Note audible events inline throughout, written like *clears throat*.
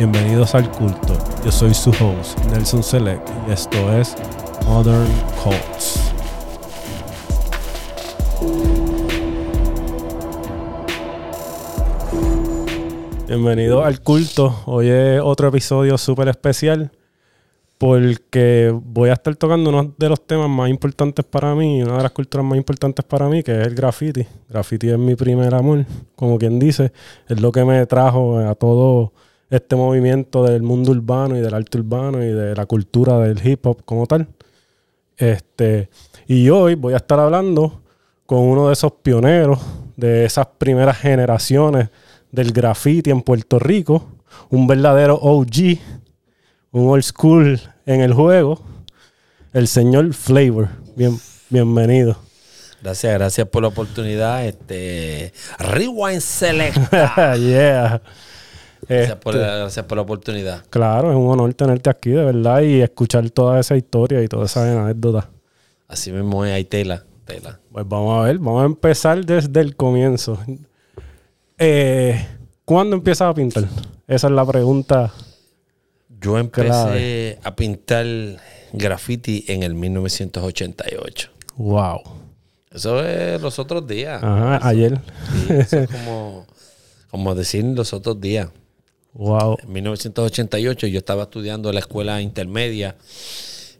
Bienvenidos al culto. Yo soy su host, Nelson Select, y esto es Modern Cults. Bienvenido al culto. Hoy es otro episodio súper especial porque voy a estar tocando uno de los temas más importantes para mí, una de las culturas más importantes para mí, que es el graffiti. Graffiti es mi primer amor, como quien dice, es lo que me trajo a todo este movimiento del mundo urbano y del arte urbano y de la cultura del hip hop como tal. Este, y hoy voy a estar hablando con uno de esos pioneros de esas primeras generaciones del graffiti en Puerto Rico, un verdadero OG un old school en el juego, el señor Flavor. Bien, bienvenido. Gracias, gracias por la oportunidad. Este Rewind Selecta. *laughs* yeah. Gracias, por Este, la, gracias por la oportunidad. Claro, es un honor tenerte aquí, de verdad, y escuchar toda esa historia y toda esa anécdota. Así mismo es, hay tela, tela. Pues vamos a ver, vamos a empezar desde el comienzo. Eh, ¿Cuándo empiezas a pintar? Esa es la pregunta. Yo empecé Clave. a pintar graffiti en el 1988. Wow. Eso es los otros días. Ajá, ayer. Sí, eso es *laughs* como, como decir los otros días. Wow. En 1988 yo estaba estudiando en la escuela intermedia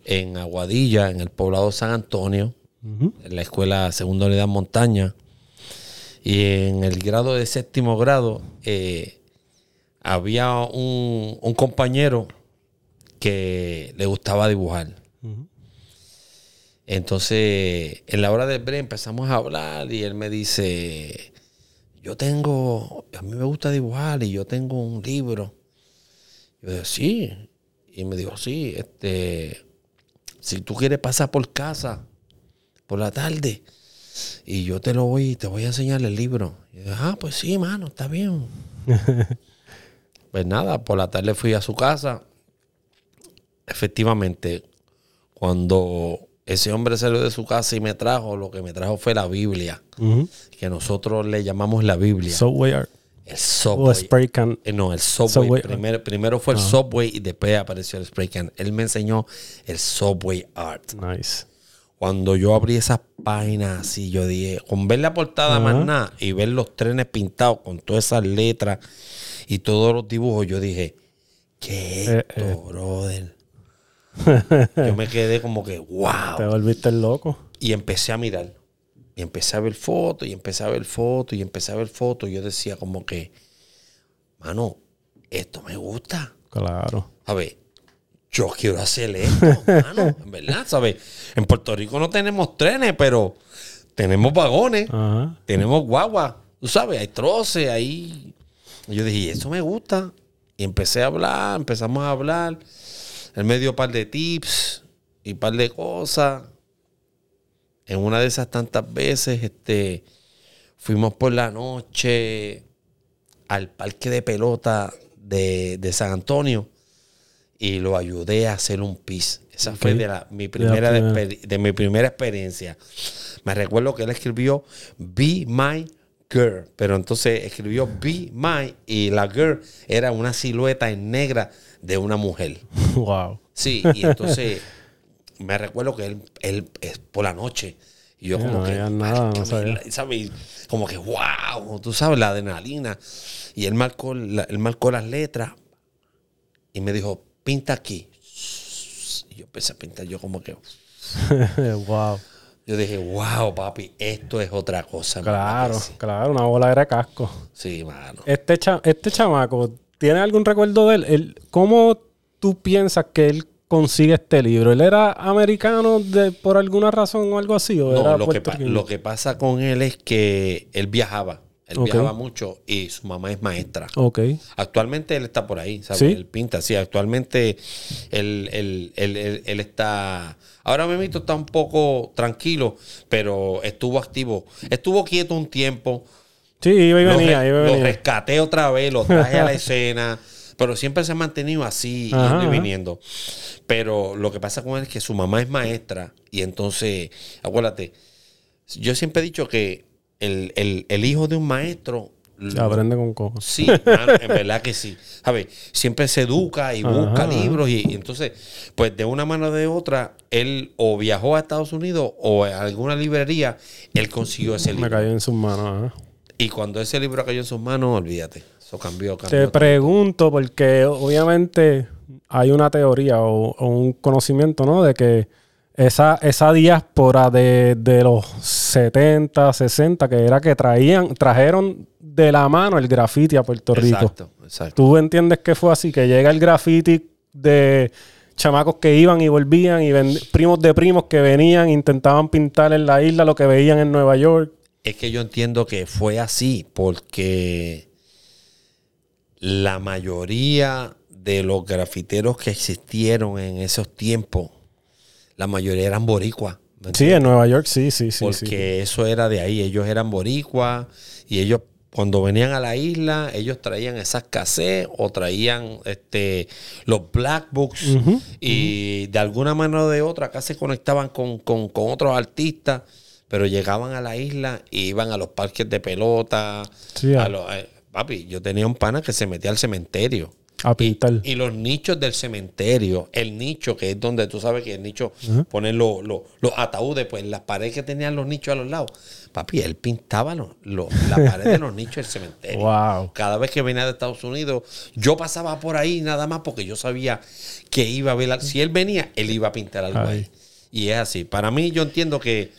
en Aguadilla, en el poblado San Antonio, en la escuela Segunda Unidad Montaña. Y en el grado de séptimo grado eh, había un, un compañero que le gustaba dibujar. Entonces, en la hora del break empezamos a hablar y él me dice, yo tengo, a mí me gusta dibujar y yo tengo un libro. Yo dije, sí. Y me dijo, sí, este, si tú quieres pasar por casa por la tarde y yo te lo voy, te voy a enseñar el libro. Y yo dije, ah, pues sí, mano, está bien. *laughs* pues nada, por la tarde fui a su casa. Efectivamente, cuando ese hombre salió de su casa y me trajo, lo que me trajo fue la Biblia, que nosotros le llamamos la Biblia. Subway art. el O Subway. spray can. Eh, No, el Subway. Subway. Primero, primero fue el Subway y después apareció el Spray Can. Él me enseñó el Subway Art. Nice. Cuando yo abrí esas páginas así, yo dije, con ver la portada Ajá. más nada y ver los trenes pintados con todas esas letras y todos los dibujos, yo dije, ¿qué es Eh, esto, eh. brother? Yo me quedé como que, wow. Te volviste el loco. Y empecé a mirar. Y empecé a ver fotos, y empecé a ver fotos, y empecé a ver fotos. Y yo decía como que, mano, esto me gusta. Claro. ¿Sabes? Yo quiero hacer esto, *laughs* mano. En verdad, ¿sabes? En Puerto Rico no tenemos trenes, pero tenemos vagones, Ajá. tenemos guagua. Tú sabes, hay troces, hay... Y yo dije, eso me gusta. Y empecé a hablar, empezamos a hablar. Él me dio un par de tips y un par de cosas. En una de esas tantas veces, este, fuimos por la noche al parque de pelota de, de San Antonio y lo ayudé a hacer un pis. Esa fue de, la, mi primera, de mi primera experiencia. Me recuerdo que él escribió Be My Girl, pero entonces escribió Be My y la girl era una silueta en negra de una mujer. *laughs* Wow. Sí, y entonces *laughs* me recuerdo que él, él es por la noche. Y yo como no que, nada, no "Márcame sabía". la-", ¿sabes? Como que, wow, tú sabes, la adrenalina. Y él marcó, la- él marcó las letras y me dijo, pinta aquí. Y yo empecé a pintar, yo como que, *laughs* wow. yo dije, wow, papi, esto es otra cosa. mano". Claro, claro, una bola de casco. Sí, mano. Este, cha- este chamaco, ¿tiene algún recuerdo de él? Él- ¿Cómo tú piensas que él consigue este libro? ¿Él era americano de, por alguna razón o algo así? ¿O No, era lo que, lo pasa con él es que él viajaba. Él viajaba mucho y su mamá es maestra. Ok. Actualmente él está por ahí, ¿sabes? ¿Sí? Él pinta, sí. Actualmente él, él- él- él- él está... Ahora mismo está un poco tranquilo, pero estuvo activo. Estuvo quieto un tiempo. Sí, iba y Lo, venía, iba y lo rescaté otra vez, lo traje a la escena. *laughs* Pero siempre se ha mantenido así, Ajá, yendo y ajá. viniendo. Pero lo que pasa con él es que su mamá es maestra. Y entonces, acuérdate, yo siempre he dicho que el, el- el hijo de un maestro Se aprende con cojo. Sí, mano, en verdad que sí. ¿Sabes? Siempre se educa y busca Ajá. libros y, y entonces, pues de una mano o de otra, él o viajó a Estados Unidos o a alguna librería, él consiguió ese Me libro. cayó en sus manos. Y cuando ese libro cayó en sus manos, olvídate, eso cambió, Te cambió. pregunto, porque obviamente hay una teoría o, o un conocimiento, ¿no? De que esa, esa diáspora de, de los 70, 60, que era que traían, trajeron de la mano el graffiti a Puerto Rico. Exacto, exacto. ¿Tú entiendes que fue así? Que llega el graffiti de chamacos que iban y volvían y primos de primos que venían, intentaban pintar en la isla lo que veían en Nueva York. Es que yo entiendo que fue así porque la mayoría de los grafiteros que existieron en esos tiempos, la mayoría eran boricuas. ¿me Sí, en Nueva York, sí, sí, sí. porque sí. eso era de ahí. Ellos eran boricuas y ellos cuando venían a la isla, ellos traían esas cassettes o traían este los black books y de alguna manera o de otra acá se conectaban con, con- con otros artistas, pero llegaban a la isla y iban a los parques de pelota. Sí, a los- eh, papi, yo tenía un pana que se metía al cementerio. A pintar. Y los nichos del cementerio, el nicho, que es donde tú sabes que el nicho Ajá. ponen los, ataúdes, pues las paredes que tenían los nichos a los lados. Papi, él pintaba los- la pared de los nichos del cementerio. Wow. Cada vez que venía de Estados Unidos, yo pasaba por ahí nada más porque yo sabía que iba a ver. Si él venía, él iba a pintar algo. Ahí. Y es así. Para mí, yo entiendo que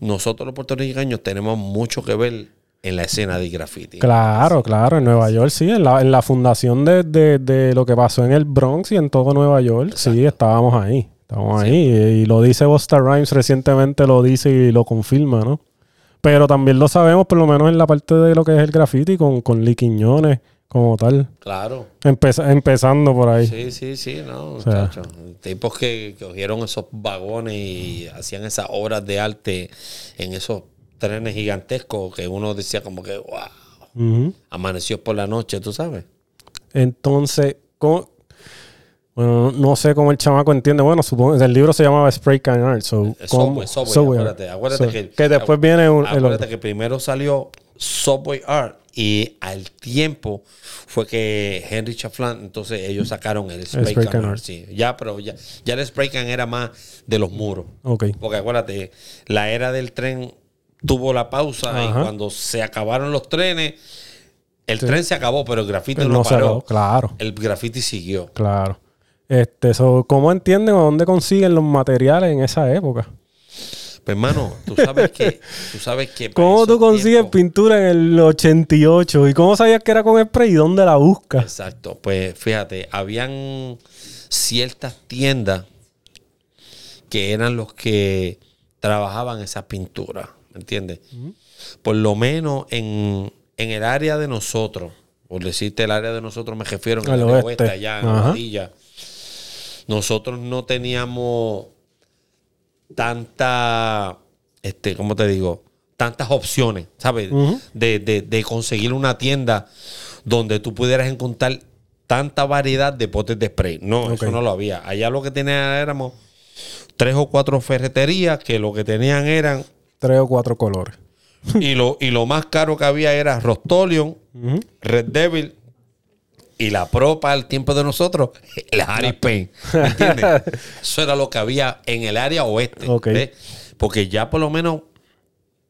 nosotros los puertorriqueños tenemos mucho que ver en la escena de graffiti. Claro, claro, en Nueva York sí, en la, en la fundación de, de- de lo que pasó en el Bronx y en todo Nueva York, sí, estábamos ahí, estábamos ahí. Y, y lo dice Busta Rhymes recientemente, lo dice y lo confirma, ¿no? Pero también lo sabemos, por lo menos en la parte de lo que es el graffiti, con, con Lee Quiñones, como tal. Claro. Empeza- empezando por ahí. Sí, sí, sí, no, sea. muchacho. Tipos que cogieron esos vagones y hacían esas obras de arte en esos trenes gigantescos que uno decía como que, wow, amaneció por la noche, tú sabes. Entonces, ¿cómo? Bueno, no sé cómo el chamaco entiende. Bueno, supongo el libro se llamaba Spray Can Art. So, Eh. Subway, Subway, Subway acuérdate, acuérdate So, que- después viene un, el Acuérdate otro. que primero salió Subway Art y al tiempo fue que Henry Chaflan, entonces ellos sacaron el Spray, Spray Can sí. Ya, pero ya, ya el Spray Can era más de los muros. Porque acuérdate, la era del tren tuvo la pausa y cuando se acabaron los trenes, el tren se acabó, pero el graffiti no, no paró. acabó, claro. El graffiti siguió. Claro. Este, so, ¿Cómo entienden o dónde consiguen los materiales en esa época? Pues hermano, tú sabes que, tú sabes que ¿Cómo tú consigues tiempos- pintura en el 88? ¿Y cómo sabías que era con spray y dónde la buscas? Exacto. Pues fíjate, habían ciertas tiendas que eran los que trabajaban esas pinturas, ¿me entiendes? Por lo menos en, en el área de nosotros, por decirte el área de nosotros me refiero en el oeste. allá en nosotros no teníamos tanta, este, ¿cómo te digo? Tantas opciones, ¿sabes? De, de- de conseguir una tienda donde tú pudieras encontrar tanta variedad de potes de spray. No, eso no lo había. Allá lo que tenían éramos tres o cuatro ferreterías que lo que tenían eran, Tres o cuatro colores. *laughs* y lo, y lo más caro que había era Rostolion. Red Devil y la propa al tiempo de nosotros, *laughs* el Harry Payne. ¿Me entiendes? *laughs* Eso era lo que había en el área oeste. Porque ya por lo menos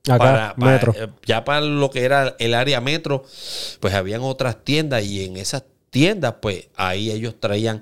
Acá, para, para- metro. eh, ya para lo que era el área metro, pues habían otras tiendas y en esas tiendas, pues ahí ellos traían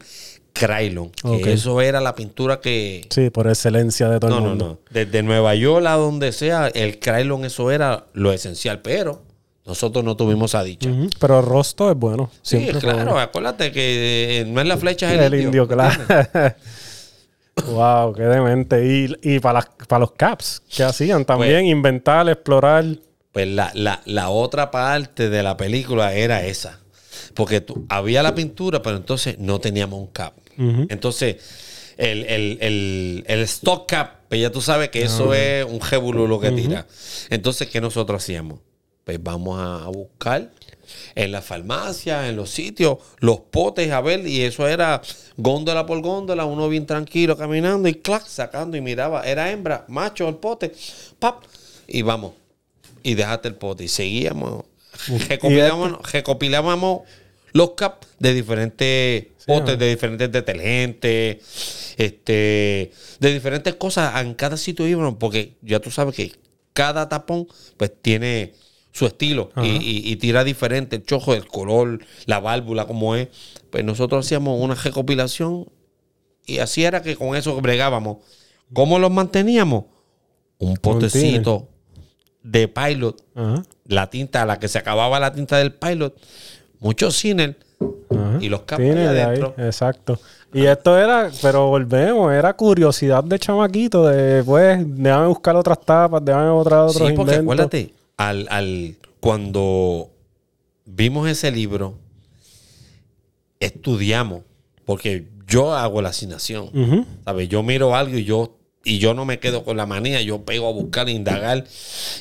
Krylon, que Ok. eso era la pintura que... Sí, por excelencia de todo No, el no, mundo. no. Desde Nueva York a donde sea, el Krylon eso era lo esencial, pero nosotros no tuvimos esa dicha. Ujú. Pero Rosto es bueno. Sí, claro, bueno. acuérdate que eh, no es la flecha, es El, indio, ¿me claro. *laughs* wow, qué demente. Y, y para, para los caps, ¿qué hacían? También inventar, explorar. Pues la, la- la otra parte de la película era esa. Porque tú- había la pintura, pero entonces no teníamos un cap. Entonces, el, el- el- el stock cap, pues ya tú sabes que eso es un jébulu lo que tira. Entonces, ¿qué nosotros hacíamos? Pues vamos a, a buscar en las farmacias, en los sitios, los potes a ver, y eso era góndola por góndola, uno bien tranquilo caminando y clac, sacando y miraba, era hembra, macho el pote, pap, y vamos, y dejaste el pote, y seguíamos recopilábamos, recopilábamos los caps de diferentes botes, ¿no? de diferentes detergentes, este, de diferentes cosas en cada sitio íbamos, porque ya tú sabes que cada tapón pues tiene su estilo y, Ajá. y- y tira diferente el chojo, el color, la válvula, como es. Pues nosotros hacíamos una recopilación y así era que con eso bregábamos. ¿Cómo los manteníamos? Un potecito de pilot, Ajá. la tinta a la que se acababa la tinta del pilot, muchos cines y los capas Tiene ahí adentro. exacto. Y esto era, pero volvemos, era curiosidad de chamaquito, de pues, déjame buscar otras tapas, déjame otra otros Sí, porque inventos. acuérdate, al, al, cuando vimos ese libro, estudiamos, porque yo hago la asignación. Yo miro algo y yo, y yo no me quedo con la manía, yo pego a buscar, a indagar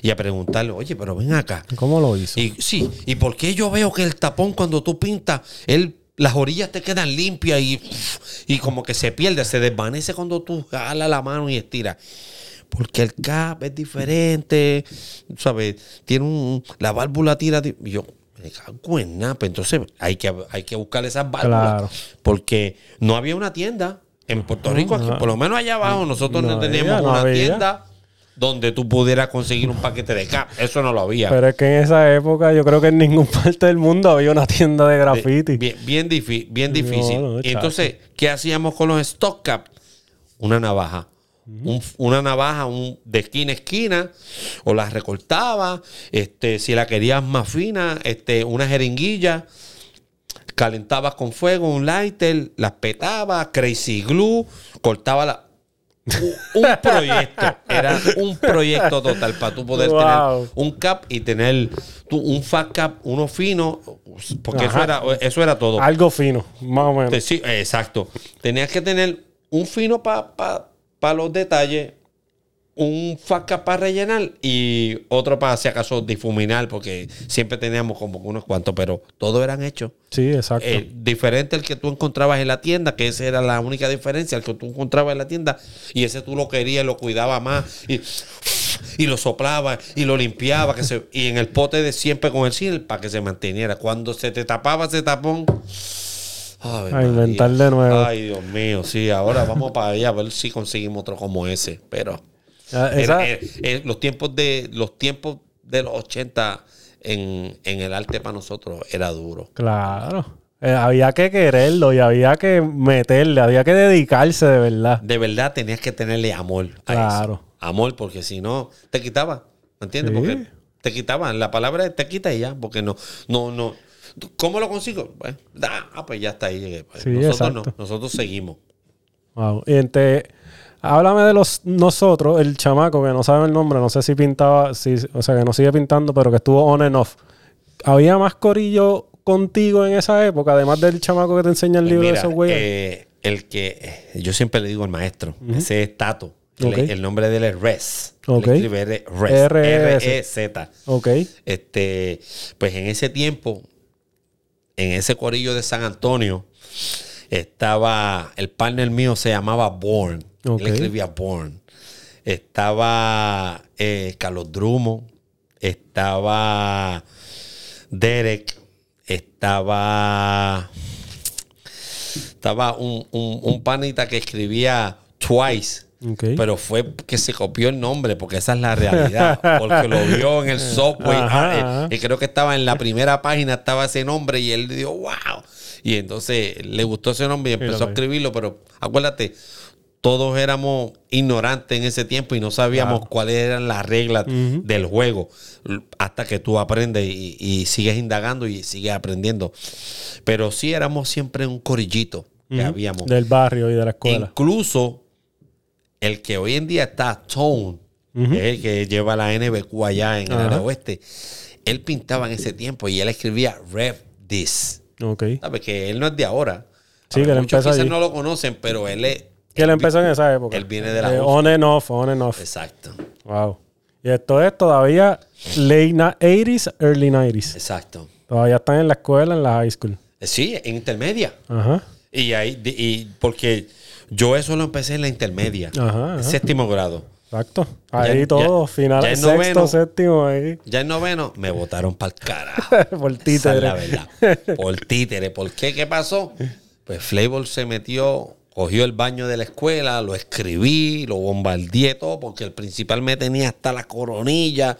y a preguntarle, oye, pero ven acá. ¿Cómo lo hizo? Y sí, ¿y por qué yo veo que el tapón cuando tú pintas, él, las orillas te quedan limpias y, y como que se pierde, se desvanece cuando tú jalas la mano y estiras? Porque el cap es diferente, ¿sabes? Tiene un. La válvula tira. Y yo, me cago en nada. Pues entonces hay que, hay que buscar esas válvulas. Claro. Porque no había una tienda en Puerto Rico, aquí, por lo menos allá abajo, nosotros no, No teníamos no una había. tienda donde tú pudieras conseguir un paquete de cap. Eso no lo había. Pero es que en esa época yo creo que en ninguna *laughs* parte del mundo había una tienda de graffiti. Bien, bien, bien difícil. no, entonces, ¿qué hacíamos con los stock cap? Una navaja. Un- una navaja un- de esquina a esquina, o la recortaba, este, si la querías más fina, este, una jeringuilla, calentabas con fuego, un lighter, las petabas, crazy glue, cortaba la... Un, un proyecto, era un proyecto total para tú poder Wow. tener un cap y tener tú, un fat cap, uno fino, porque eso era, eso era todo. Algo fino, más o menos. Sí, exacto. Tenías que tener un fino para los detalles, un faca para rellenar y otro para, si acaso, difuminar, porque siempre teníamos como unos cuantos, pero todos eran hechos. Sí, exacto. Eh, diferente al que tú encontrabas en la tienda, que esa era la única diferencia, el que tú encontrabas en la tienda, y ese tú lo querías, lo cuidaba más, y, y lo soplaba, y lo limpiaba, que se, y en el pote de siempre con el cine para que se manteniera. Cuando se te tapaba ese tapón, ay, A inventar de nuevo. Ay, Dios mío, sí, ahora vamos para allá a ver si conseguimos otro como ese, pero Ah, era- era- era- los tiempos de los tiempos de los 80 en, en el arte para nosotros era duro. Claro. Eh, había que quererlo y había que meterle, había que dedicarse de verdad. de verdad tenías que tenerle amor a Claro. eso. Amor, porque si no, te quitaba. ¿Me entiendes? Sí. Porque te quitaban. La palabra te quita y ya. Porque no, no, no. ¿Cómo lo consigo? Da, ah, pues ya está ahí. llegué. Pues Sí, nosotros no. Nosotros seguimos. Wow. Y ente- háblame de los nosotros, el chamaco que no sabe el nombre, no sé si pintaba, si, o sea, que no sigue pintando, pero que estuvo on and off. ¿Había más corillo contigo en esa época, además del chamaco que te enseña el Pues libro mira, de esos güeyes? eh, el que yo siempre le digo al maestro, ese es Tato. El, Ok. el nombre de él es Res. Ok. Él escribe R- Res. R-E-Z. ok. Este, pues en ese tiempo, en ese corillo de San Antonio, estaba, el partner mío se llamaba Born. Él escribía Born. Estaba eh, Carlos Drummond. Estaba Derek. Estaba. Estaba un, un, un panita que escribía Twice. Pero fue que se copió el nombre, porque esa es la realidad. Porque lo vio en el software. Ajá, ajá. y creo que estaba en la primera página, estaba ese nombre y él dijo, wow. Y entonces le gustó ese nombre y empezó a escribirlo. Pero acuérdate, todos éramos ignorantes en ese tiempo y no sabíamos Claro. cuáles eran las reglas del juego. Hasta que tú aprendes y, y sigues indagando y sigues aprendiendo. Pero sí éramos siempre un corillito que habíamos. Del barrio y de la escuela. Incluso el que hoy en día está Tone, el que lleva la NBQ allá en el área oeste, él pintaba en ese tiempo y él escribía Rev This. Ok. ¿Sabes? Que él no es de ahora. Sí, A que muchos quizás allí. no lo conocen, pero él es. Que él empezó en esa época. él viene de la Eh, on and off, on and off. Exacto, Wow. Y esto es todavía late na- 80s, early 90s. exacto. Todavía están en la escuela, en la high school. Eh, Sí, en intermedia. Ajá. Y ahí, y porque yo eso lo empecé en la intermedia, Ajá, séptimo grado. Exacto. Ahí Ya- todo, ya- final, ya sexto, noveno. séptimo, ahí. Ya en noveno me votaron para el carajo. *laughs* Por títere. la verdad. Por títere. ¿Por qué? ¿Qué pasó? Pues Flavor se metió, cogió el baño de la escuela, lo escribí, lo bombardeé todo, porque el principal me tenía hasta la coronilla.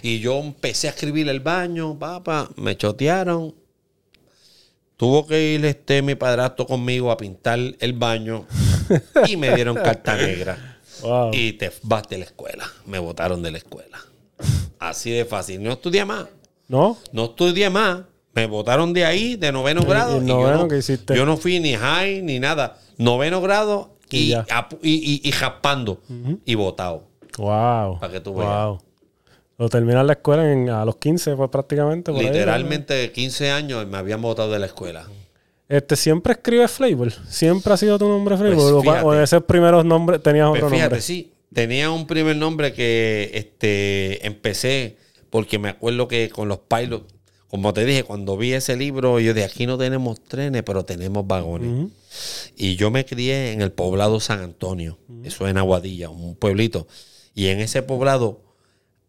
Y yo empecé a escribir el baño, papá, me chotearon. Tuvo que ir este mi padrastro conmigo a pintar el baño y me dieron carta *laughs* negra. Wow. Y te vas de la escuela. Me botaron de la escuela. Así de fácil. No estudié más. ¿No? No estudié más. Me botaron de ahí, de noveno grado. y y yo no, qué hiciste? yo no fui ni high ni nada. Noveno grado Y y, y, y- y jaspando. Y botado. Wow. Para que tú Wow. Lo terminas la escuela en- a los 15, pues prácticamente. por ahí, Literalmente 15 años me habían botado de la escuela. Este, ¿Siempre escribes Flavor? ¿Siempre ha sido tu nombre Flavor? Pues, ¿O-. ¿O esos primeros nombres tenías Pues otro fíjate, nombre? sí. Tenía un primer nombre que este, empecé porque me acuerdo que con los pilots, como te dije, cuando vi ese libro, yo de aquí no tenemos trenes, pero tenemos vagones. Y yo me crié en el poblado San Antonio, eso en Aguadilla, un pueblito. Y en ese poblado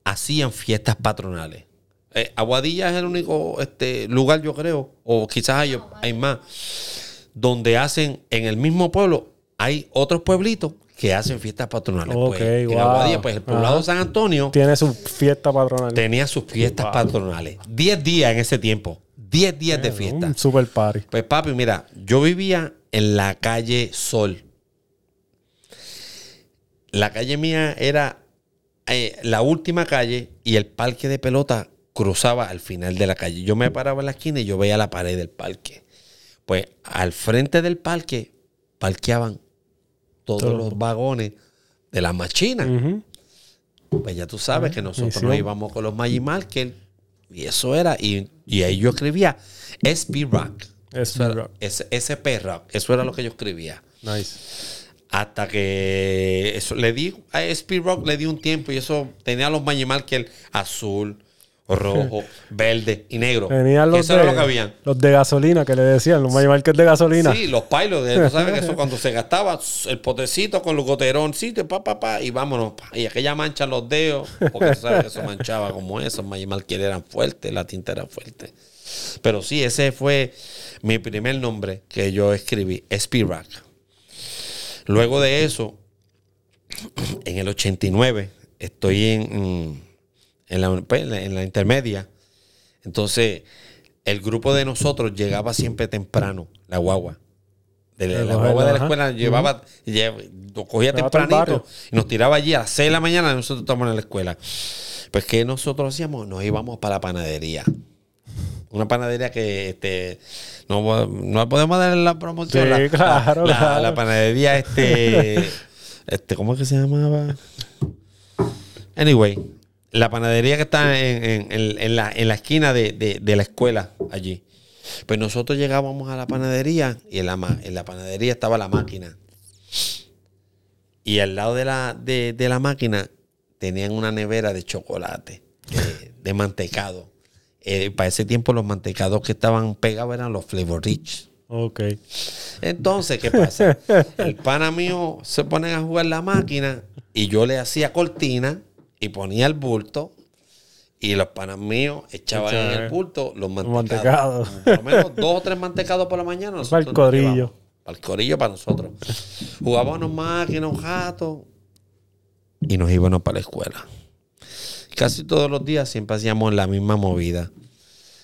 hacían fiestas patronales. Eh, Aguadilla es el único este, lugar, yo creo, o quizás hay, hay más, donde hacen en el mismo pueblo, hay otros pueblitos que hacen fiestas patronales. Ok, Pues, en wow. Aguadilla, pues el poblado Ajá. San Antonio Tiene su fiesta patronal. tenía sus fiestas patronales. 10 días en ese tiempo. 10 días de fiesta. Un super party. Pues papi, mira, yo vivía en la calle Sol. La calle mía era eh, la última calle y el parque de pelota cruzaba al final de la calle. Yo me paraba en la esquina y yo veía la pared del parque. Pues al frente del parque parqueaban todos Todo. los vagones de las machinas. Ujú. Pues ya tú sabes que nosotros misión. nos íbamos con los Magic Marker y eso era. Y, y ahí yo escribía SP Rock. SP Eso era- Rock. SP Rock. Eso era lo que yo escribía. Nice. Hasta que eso le di a SP Rock le di un tiempo y eso tenía los Magic Marker azul, rojo, verde y negro. Tenían los de, lo que habían. los de gasolina que le decían, los Magic Markets de gasolina. Sí, los pilots, tú sabes que eso *laughs* cuando se gastaba el potecito con los goteroncitos, pa, pa, pa, y vámonos. pa. Y aquella mancha los dedos, porque tú sabes que eso manchaba como eso, Magic Marker eran fuertes, la tinta era fuerte. Pero sí, ese fue mi primer nombre que yo escribí, Spirac. Luego de eso, en el 89, estoy en, en, la, pues, en la- en la intermedia. Entonces, el grupo de nosotros llegaba siempre temprano, la guagua. De la, guagua de la ajá. escuela llevaba, cogía Llevaba tempranito y nos tiraba allí a las 6 de la mañana y nosotros estábamos en la escuela. Pues, ¿qué nosotros hacíamos? Nos íbamos para la panadería. Una panadería que este, no, no podemos dar la promoción. Sí, la, claro, la- la- claro. la panadería, este, *laughs* este, ¿cómo es que se llamaba? Anyway, la panadería que está en, en- en- en la, en la esquina de, de- de la escuela allí. Pues nosotros llegábamos a la panadería y en la, en la panadería estaba la máquina. Y al lado de la, de, de la máquina tenían una nevera de chocolate, de, de mantecado. Eh, para ese tiempo los mantecados que estaban pegados eran los Flavor Rich. Ok. Entonces, ¿qué pasa? El pana mío se pone a jugar la máquina y yo le hacía cortina y ponía el bulto y los panas míos echaban en el bulto los mantecados. mantecados. Por lo menos dos o tres mantecados por la mañana. nosotros el corillo. Para el corillo para nosotros. Jugábamos máquinas, un jato y nos íbamos para la escuela. Casi todos los días siempre hacíamos la misma movida.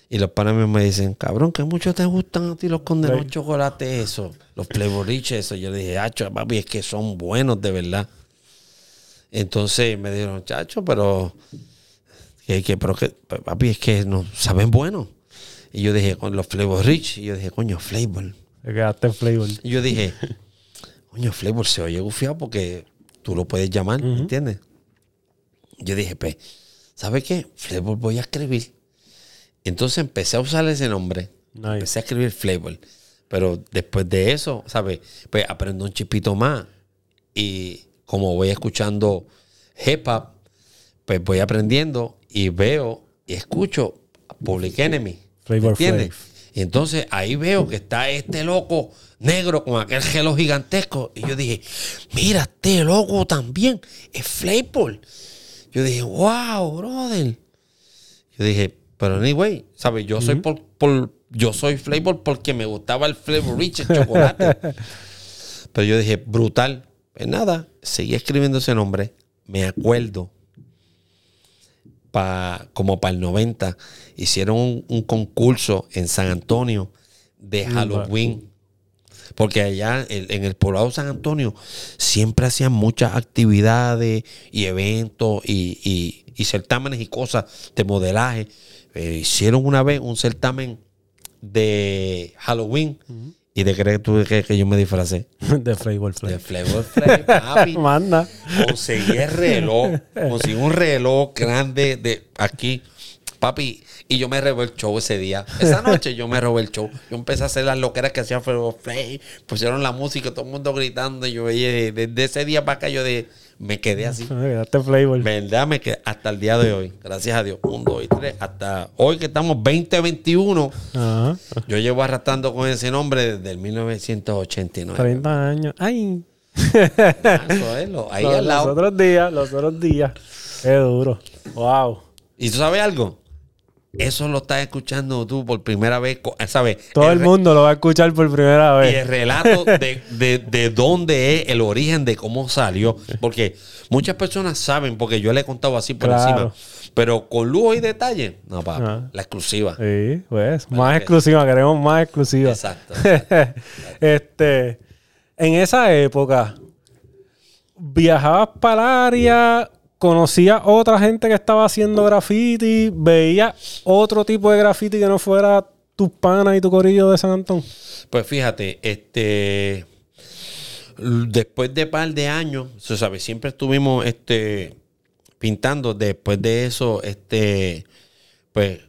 Y los panas me dicen, cabrón, que mucho te gustan a ti los condenados chocolates esos, los flavor rich esos. Yo le dije, hacho, papi, es que son buenos de verdad. Entonces me dijeron, chacho, pero, que, que- pero que, papi, es que no saben buenos. Y yo dije, con los flavor rich, y yo dije, coño, flavor. Te quedaste en flavor. Y yo dije, coño, Flavor se oye gufiado porque tú lo puedes llamar, ¿me ¿entiendes? Yo dije, pues, ¿sabes qué? Flavor voy a escribir. Entonces empecé a usar ese nombre. Nice. Empecé a escribir Flavor. Pero después de eso, ¿sabes? Pues aprendo un chipito más. Y como voy escuchando hip hop, pues voy aprendiendo y veo y escucho Public Enemy. ¿me Flavor ¿Entiendes? Flav. Y entonces ahí veo que está este loco negro con aquel gelo gigantesco. Y yo dije, mira, este loco también es Flaypole. Yo dije, wow, brother. Yo dije, pero anyway, ¿sabes? Yo soy por, por- yo soy flavor porque me gustaba el flavor rich, el chocolate. *laughs* pero yo dije, brutal. Pues nada, seguí escribiendo ese nombre. Me acuerdo, pa, como para el 90, hicieron un, un concurso en San Antonio de Halloween. Porque allá en, el poblado de San Antonio siempre hacían muchas actividades y eventos y, y- y certámenes y cosas de modelaje. Eh, hicieron una vez un certamen de Halloween. ¿Y de qué crees tú que, que yo me disfracé? *laughs* de Flavor De Flav. Flavor Flav, *laughs* papi. Manda. Conseguí el reloj. Conseguí un reloj grande de aquí. Papi, y yo me robé el show ese día. Esa *laughs* noche yo me robé el show. Yo empecé a hacer las loqueras que hacía Flavor Flav. Pusieron la música, todo el mundo gritando. Y yo veía, desde ese día para acá, yo de, me quedé así. *laughs* Quedaste Flavor. ¿Verdad? Me quedé hasta el día de hoy. Gracias a Dios. Un, dos y tres. Hasta hoy que estamos 2021. Ajá. Yo llevo arrastrando con ese nombre desde el 1989. 30 años. Ay. Eso *laughs* ahí Los, al los otros días, los otros días. Qué duro. Wow. ¿Y tú sabes algo? Eso lo estás escuchando tú por primera vez, co- ¿sabes? Todo el mundo lo va a escuchar por primera Y el vez. relato de, de, de dónde es el origen de cómo salió. Porque muchas personas saben, porque yo le he contado así por Claro. encima. Pero con lujo y detalle, no, papá. Ah. La exclusiva. Sí, pues. Más que- exclusiva, queremos más exclusiva. Exacto. *laughs* este, en esa época, viajabas para el área, conocías otra gente que estaba haciendo graffiti, veías otro tipo de graffiti que no fuera tus panas y tu corillo de San Antón. Pues fíjate, este. Después de par de años, se sabe, siempre estuvimos este, pintando. Después de eso, este, pues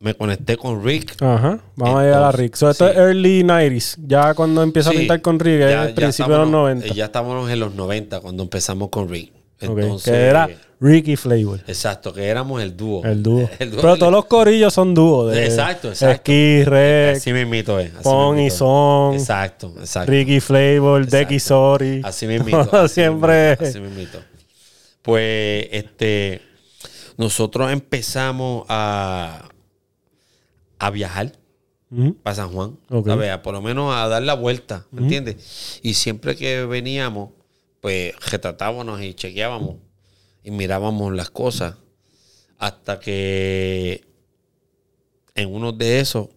me conecté con Rick. Ajá, vamos a llegar a Rick. So, esto sí. es early 90s. Ya cuando empieza Sí, a pintar con Rick, es ya- el principio de los estábamos- 90. Ya estábamos en los 90 cuando empezamos con Rick. Entonces, que era Ricky Flavor. Exacto, que éramos el dúo. El dúo. *laughs* El dúo Pero todos los corillos son dúos. Exacto, exacto. Esquí, Rec, Así mismito es. Pon y. Son. Exacto, exacto. Ricky Flavor, Decky. Sorry. Así mismito. *laughs* Siempre. Así mismito. Pues, este, nosotros empezamos a, a viajar Ujú. para San Juan. A por lo menos a dar la vuelta, ¿me entiendes? Y siempre que veníamos, pues retratábamos y chequeábamos y mirábamos las cosas hasta que en uno de esos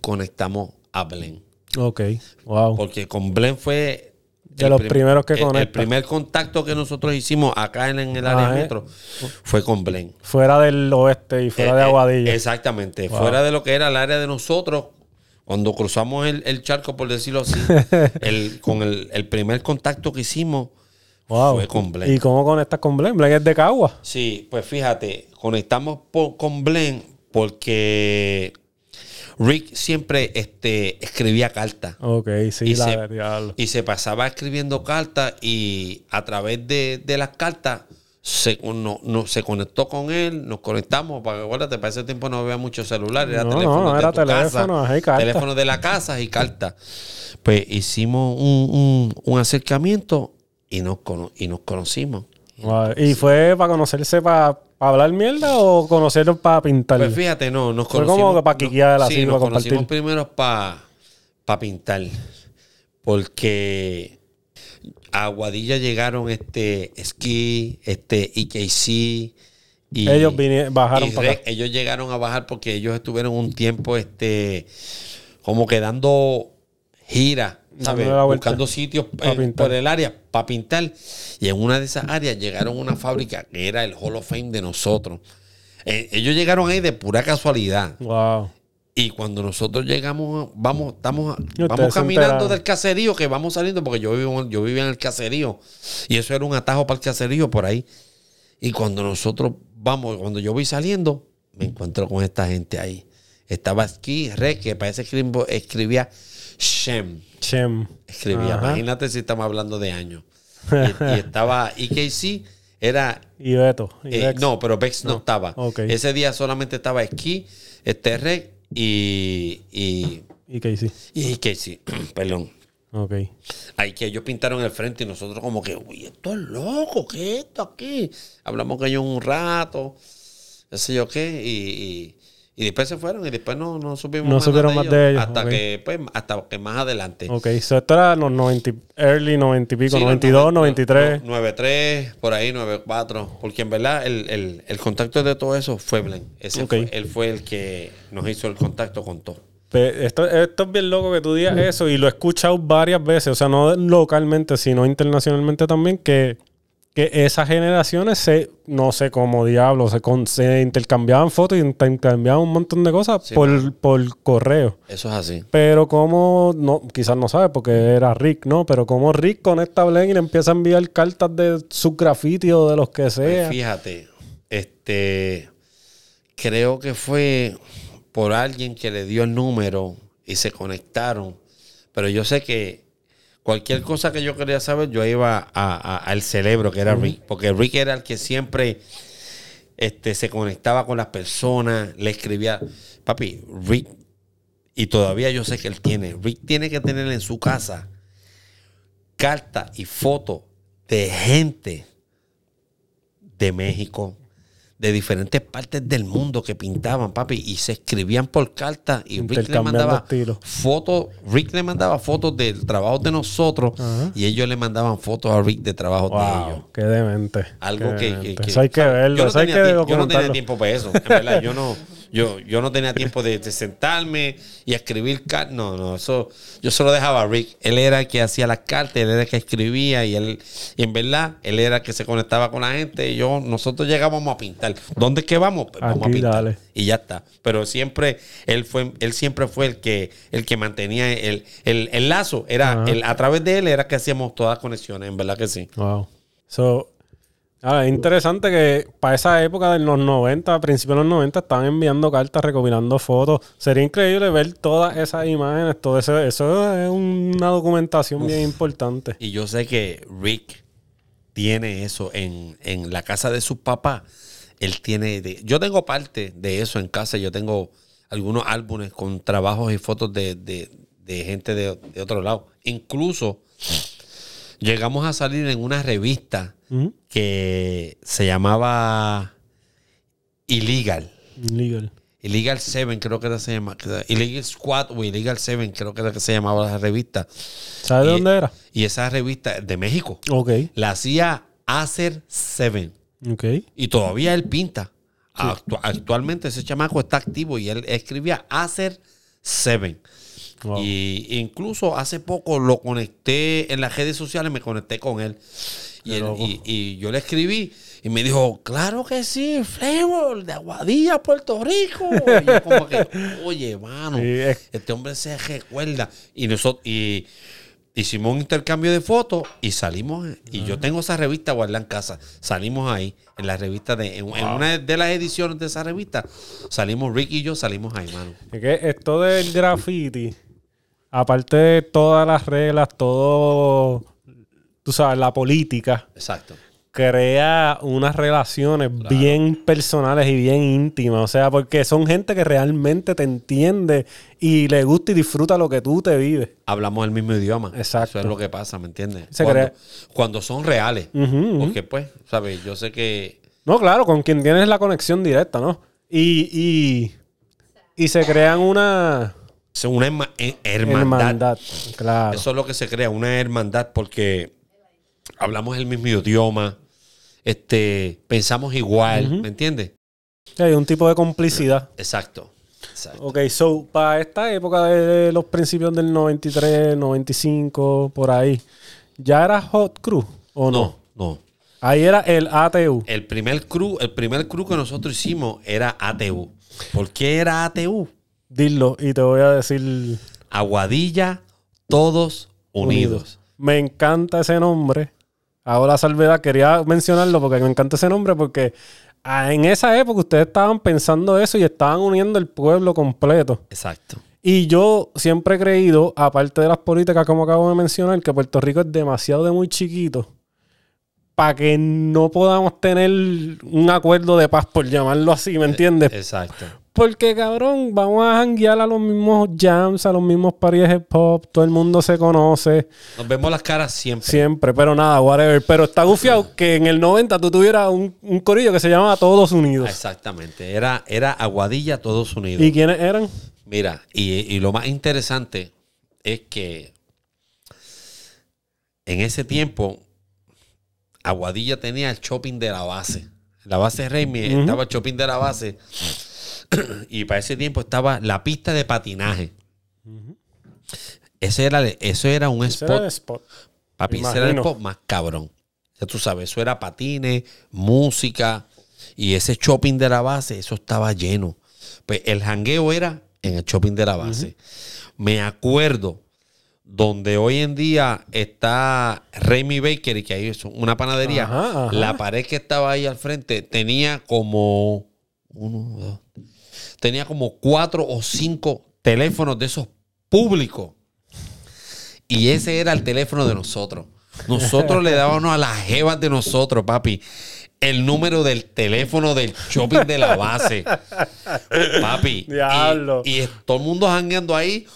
conectamos a Blen. Ok, wow. Porque con Blen fue. De los prim- primeros que el- El primer contacto que nosotros hicimos acá en, en el área Ah, eh. metro fue con Blen. Fuera del oeste y fuera Eh, de eh, Aguadilla. exactamente. Wow. Fuera de lo que era el área de nosotros, cuando cruzamos el, el charco, por decirlo así, *laughs* el, con el, el primer contacto que hicimos wow. fue con Blen. ¿Y cómo conectas con Blen? Blen es de Cagua. Sí, pues fíjate, conectamos con Blen porque Rick siempre este, escribía cartas. Ok, sí, Y la se-. Y se pasaba escribiendo cartas y a través de, de las cartas se, no, no- se conectó con él, nos conectamos, porque acuérdate, para ese tiempo no había muchos celulares, era No, teléfono no, de era tu casa, teléfono, y carta. teléfono de la casa y cartas. Pues hicimos un, un- un acercamiento y nos, y nos conocimos. Wow. ¿Y fue para conocerse para hablar mierda o conocerlos para pintar? Pues fíjate, no, nos Fue conocimos. como que pa' quiquear así, sí, nos compartir. conocimos primero para pintar. Porque a Aguadilla llegaron este Ski, este EKC. Y, Ellos vine- bajaron y para acá. Ellos llegaron a bajar porque ellos estuvieron un tiempo este como que dando gira, ¿sabes? Buscando sitios eh, por el área para pintar. Y en una de esas áreas llegaron a una fábrica que era el Hall of Fame de nosotros. Eh, ellos llegaron ahí de pura casualidad. Wow. Y cuando nosotros llegamos, vamos, estamos, vamos caminando del caserío, que vamos saliendo, porque yo vivo, yo vivía en el caserío. Y eso era un atajo para el caserío por ahí. Y cuando nosotros vamos, cuando yo voy saliendo, me encuentro con esta gente ahí. Estaba aquí, Re, que parece que escrib- escribía Shem. Chem. Escribía, Ajá. imagínate si estamos hablando de años. Y, y *laughs* estaba EKC, era Y Beto. y eh, no, pero Bex no, estaba. Ese día solamente estaba Esquí, este Rec y, y, ¿Y hiciste? y Casey, *clears throat* perdón. Ok. Ahí que ellos pintaron el frente y nosotros como que, uy, esto es loco, ¿qué es esto aquí? Hablamos con ellos un rato, qué sé yo qué, y, y, y después se fueron y después no, no supimos No más, supieron más de ellos, Hasta que, pues, hasta que más adelante. Ok, so esto era los 90, y- early 90 y pico, Sí, los 92, noven- 93. no- 93, por ahí, 94. Porque en verdad el, el, el contacto de todo eso fue Blen. Ese Ok. fue- él fue el que nos hizo el contacto con todo. Esto, esto es bien loco que tú digas eso y lo he escuchado varias veces, o sea, no localmente, sino internacionalmente también, que, que esas generaciones se, no sé cómo diablos, se, con- se intercambiaban fotos y intercambiaban un montón de cosas Sí, por, correo. Eso es así. Pero como, no, quizás no sabe porque era Rick, ¿no? Pero como Rick conecta a Blen y le empieza a enviar cartas de sus grafitis o de los que Pues sea. fíjate, este creo que fue por alguien que le dio el número y se conectaron. Pero yo sé que cualquier cosa que yo quería saber, yo iba a- a- al cerebro, que era Rick. Porque Rick era el que siempre este, se conectaba con las personas, le escribía. Papi, Rick, y todavía yo sé que él tiene. Rick tiene que tener en su casa cartas y fotos de gente de México, de diferentes partes del mundo que pintaban, papi, y se escribían por carta y Rick le mandaba fotos, Rick le mandaba fotos del trabajo de nosotros Ajá. y ellos le mandaban fotos a Rick de trabajo de ellos. Qué demente. Algo qué que, demente. que- que- Eso hay que verlo, Yo no, eso hay tenía que yo no tenía tiempo para eso. En verdad, yo no, yo, yo no tenía tiempo de, de sentarme y escribir cartas. No, no, eso yo solo dejaba a Rick. Él era el que hacía las cartas, él era el que escribía y él, y en verdad, él era el que se conectaba con la gente. Y yo, nosotros llegábamos a pintar. ¿Dónde es que vamos? Pues vamos a pintar. dale. Y ya está. Pero siempre, él fue, él siempre fue el que, el que mantenía el, el, el lazo. Era, el, a través de él era que hacíamos todas las conexiones, en verdad que sí. Wow. So, ah, es interesante que para esa época de los 90, a principios de los 90, estaban enviando cartas, recopilando fotos. Sería increíble ver todas esas imágenes, todo eso. Eso es una documentación bien importante. Y yo sé que Rick tiene eso en, en la casa de su papá. Él tiene. de- yo tengo parte de eso en casa. Yo tengo algunos álbumes con trabajos y fotos de, de- de gente de, de otro lado. Incluso llegamos a salir en una revista Ujú. que se llamaba Illegal. Legal. Illegal 7 creo que era se llama. Illegal Squad o Illegal 7 creo que era que se llamaba la revista. ¿Sabes de dónde era? Y esa revista de México. Ok. La hacía Acer 7. Ok. Y todavía él pinta. Actu- actualmente ese chamaco está activo y él escribía Acer 7. Wow. Y incluso hace poco lo conecté en las redes sociales, me conecté con él. Y, Qué él- loco. y- y yo le escribí y me dijo, claro que sí, Flavor, de Aguadilla, Puerto Rico. Y yo como que, *laughs* oye, mano, Sí, este hombre se recuerda. Y nosotros, y hicimos un intercambio de fotos y salimos. Y yo tengo esa revista guardada en casa. Salimos ahí, en la revista de, en, en una de las ediciones de esa revista, salimos Rick y yo, salimos ahí, mano. Es que esto del graffiti, aparte de todas las reglas, todo, tú sabes, la política, Exacto. crea unas relaciones bien personales y bien íntimas. O sea, porque son gente que realmente te entiende y le gusta y disfruta lo que tú te vives. hablamos el mismo idioma. Exacto. Eso es lo que pasa, ¿me entiendes? Se cuando, crea- cuando son reales. Porque, pues, ¿sabes? Yo sé que. No, claro, con quien tienes la conexión directa, ¿no? Y, y, y se crean una una herma- eh, hermandad. hermandad. Claro. Eso es lo que se crea, una hermandad, porque hablamos el mismo idioma, este, pensamos igual, ¿me entiendes? Hay un tipo de complicidad. Exacto. Exacto. Ok, so, para esta época de los principios del 93, 95, por ahí, ¿ya era Hot Crew o no? No, no. Ahí era el ATU. El primer crew, el primer crew que nosotros hicimos era ATU. ¿Por qué era ATU? Dilo y te voy a decir Aguadilla, todos unidos. Me encanta ese nombre. Ahora salvedad, quería mencionarlo porque me encanta ese nombre porque ah, en esa época ustedes estaban pensando eso y estaban uniendo el pueblo completo. Exacto. Y yo siempre he creído, aparte de las políticas como acabo de mencionar, que Puerto Rico es demasiado de muy chiquito para que no podamos tener un acuerdo de paz, por llamarlo así, ¿me entiendes? Exacto. Porque, cabrón, vamos a janguear a los mismos jams, a los mismos paris de pop. Todo el mundo se conoce. Nos vemos las caras siempre. Siempre, pero nada, whatever. Pero está gufiado que en el 90 tú tuvieras un, un corillo que se llamaba Todos Unidos. Exactamente. Era, era Aguadilla Todos Unidos. ¿Y quiénes eran? Mira, y, y lo más interesante es que en ese tiempo Aguadilla tenía el shopping de la base. La base Reymi estaba el shopping de la base. *clears throat* y para ese tiempo estaba la pista de patinaje. Ese era, eso era un Ese spot. era el spot. Papi, ese era el spot más cabrón. Ya tú sabes, eso era patines, música. Y ese shopping de la base, eso estaba lleno. Pues el jangueo era en el shopping de la base. Me acuerdo donde hoy en día está Remy Bakery, que ahí es una panadería. Ajá, ajá. La pared que estaba ahí al frente tenía como uno, dos, tenía como cuatro o cinco teléfonos de esos públicos. Y ese era el teléfono de nosotros. Nosotros le dábamos a las jevas de nosotros, papi, el número del teléfono del shopping de la base. Papi. y- Diablo. Y, todo el mundo jangueando ahí.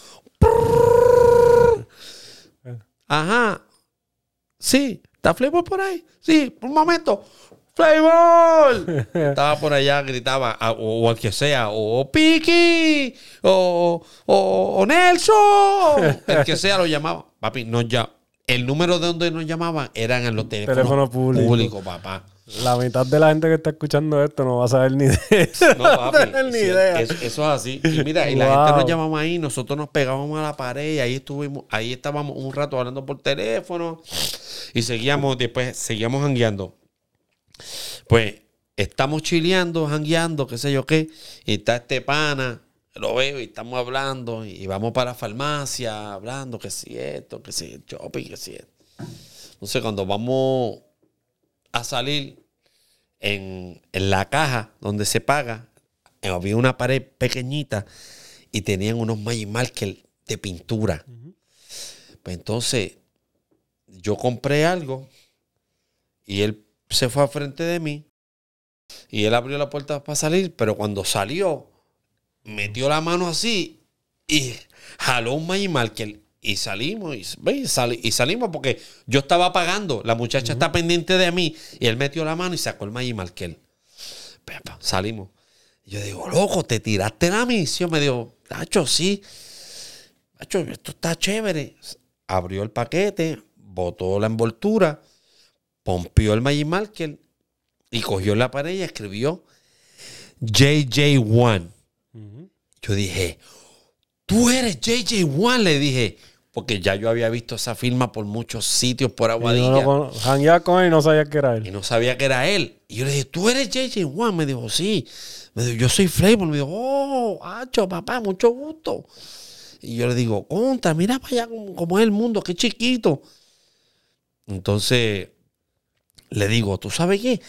Ajá. Sí. ¿Está Flavor por ahí? Sí, un momento. ¡Flavor! *laughs* Estaba por allá, gritaba, o, o al que sea, o Piki, o, o, o Nelson, *laughs* el que sea lo llamaba. Papi, nos ya, el número de donde nos llamaban eran en los teléfonos Teléfono público. públicos, papá. La mitad de la gente que está escuchando esto no va a saber ni de *laughs* eso. No, papi. tener ni sí, idea. Eso, eso es así. Y mira, y la Wow. gente nos llamaba ahí, nosotros nos pegábamos a la pared y ahí estuvimos, ahí estábamos un rato hablando por teléfono y seguíamos, después seguíamos jangueando. Pues estamos chileando, jangueando, qué sé yo qué, y está este pana, lo veo y estamos hablando y vamos para la farmacia hablando que si esto, que si el shopping, que si esto. Entonces cuando vamos a salir en, en la caja donde se paga, eh, había una pared pequeñita y tenían unos Magic Marker de pintura. Pues entonces yo compré algo y él se fue al frente de mí y él abrió la puerta para salir, pero cuando salió, metió la mano así y jaló un Magic Marker y salimos y, y y salimos porque yo estaba pagando, la muchacha está pendiente de mí y él metió la mano y sacó el Magic Marker. Pepa, salimos. Y yo digo, loco, te tiraste la misión. Me dijo, Tacho, sí. Tacho, esto está chévere. Abrió el paquete, botó la envoltura, pompió el Magic Marker y cogió la pared y escribió JJ1. Yo dije, tú eres JJ1, le dije. Porque ya yo había visto esa firma por muchos sitios por Y Aguadilla. no lo con él y no sabía que era Y él. no sabía que era él. Y yo le dije, ¿tú eres JJ1? Me dijo, sí. Me dijo, yo soy Flavor. Me dijo, oh, hacho, papá, mucho gusto. Y yo le digo, contra, mira para allá cómo, cómo es el mundo, qué chiquito. Entonces, le digo, ¿tú sabes qué?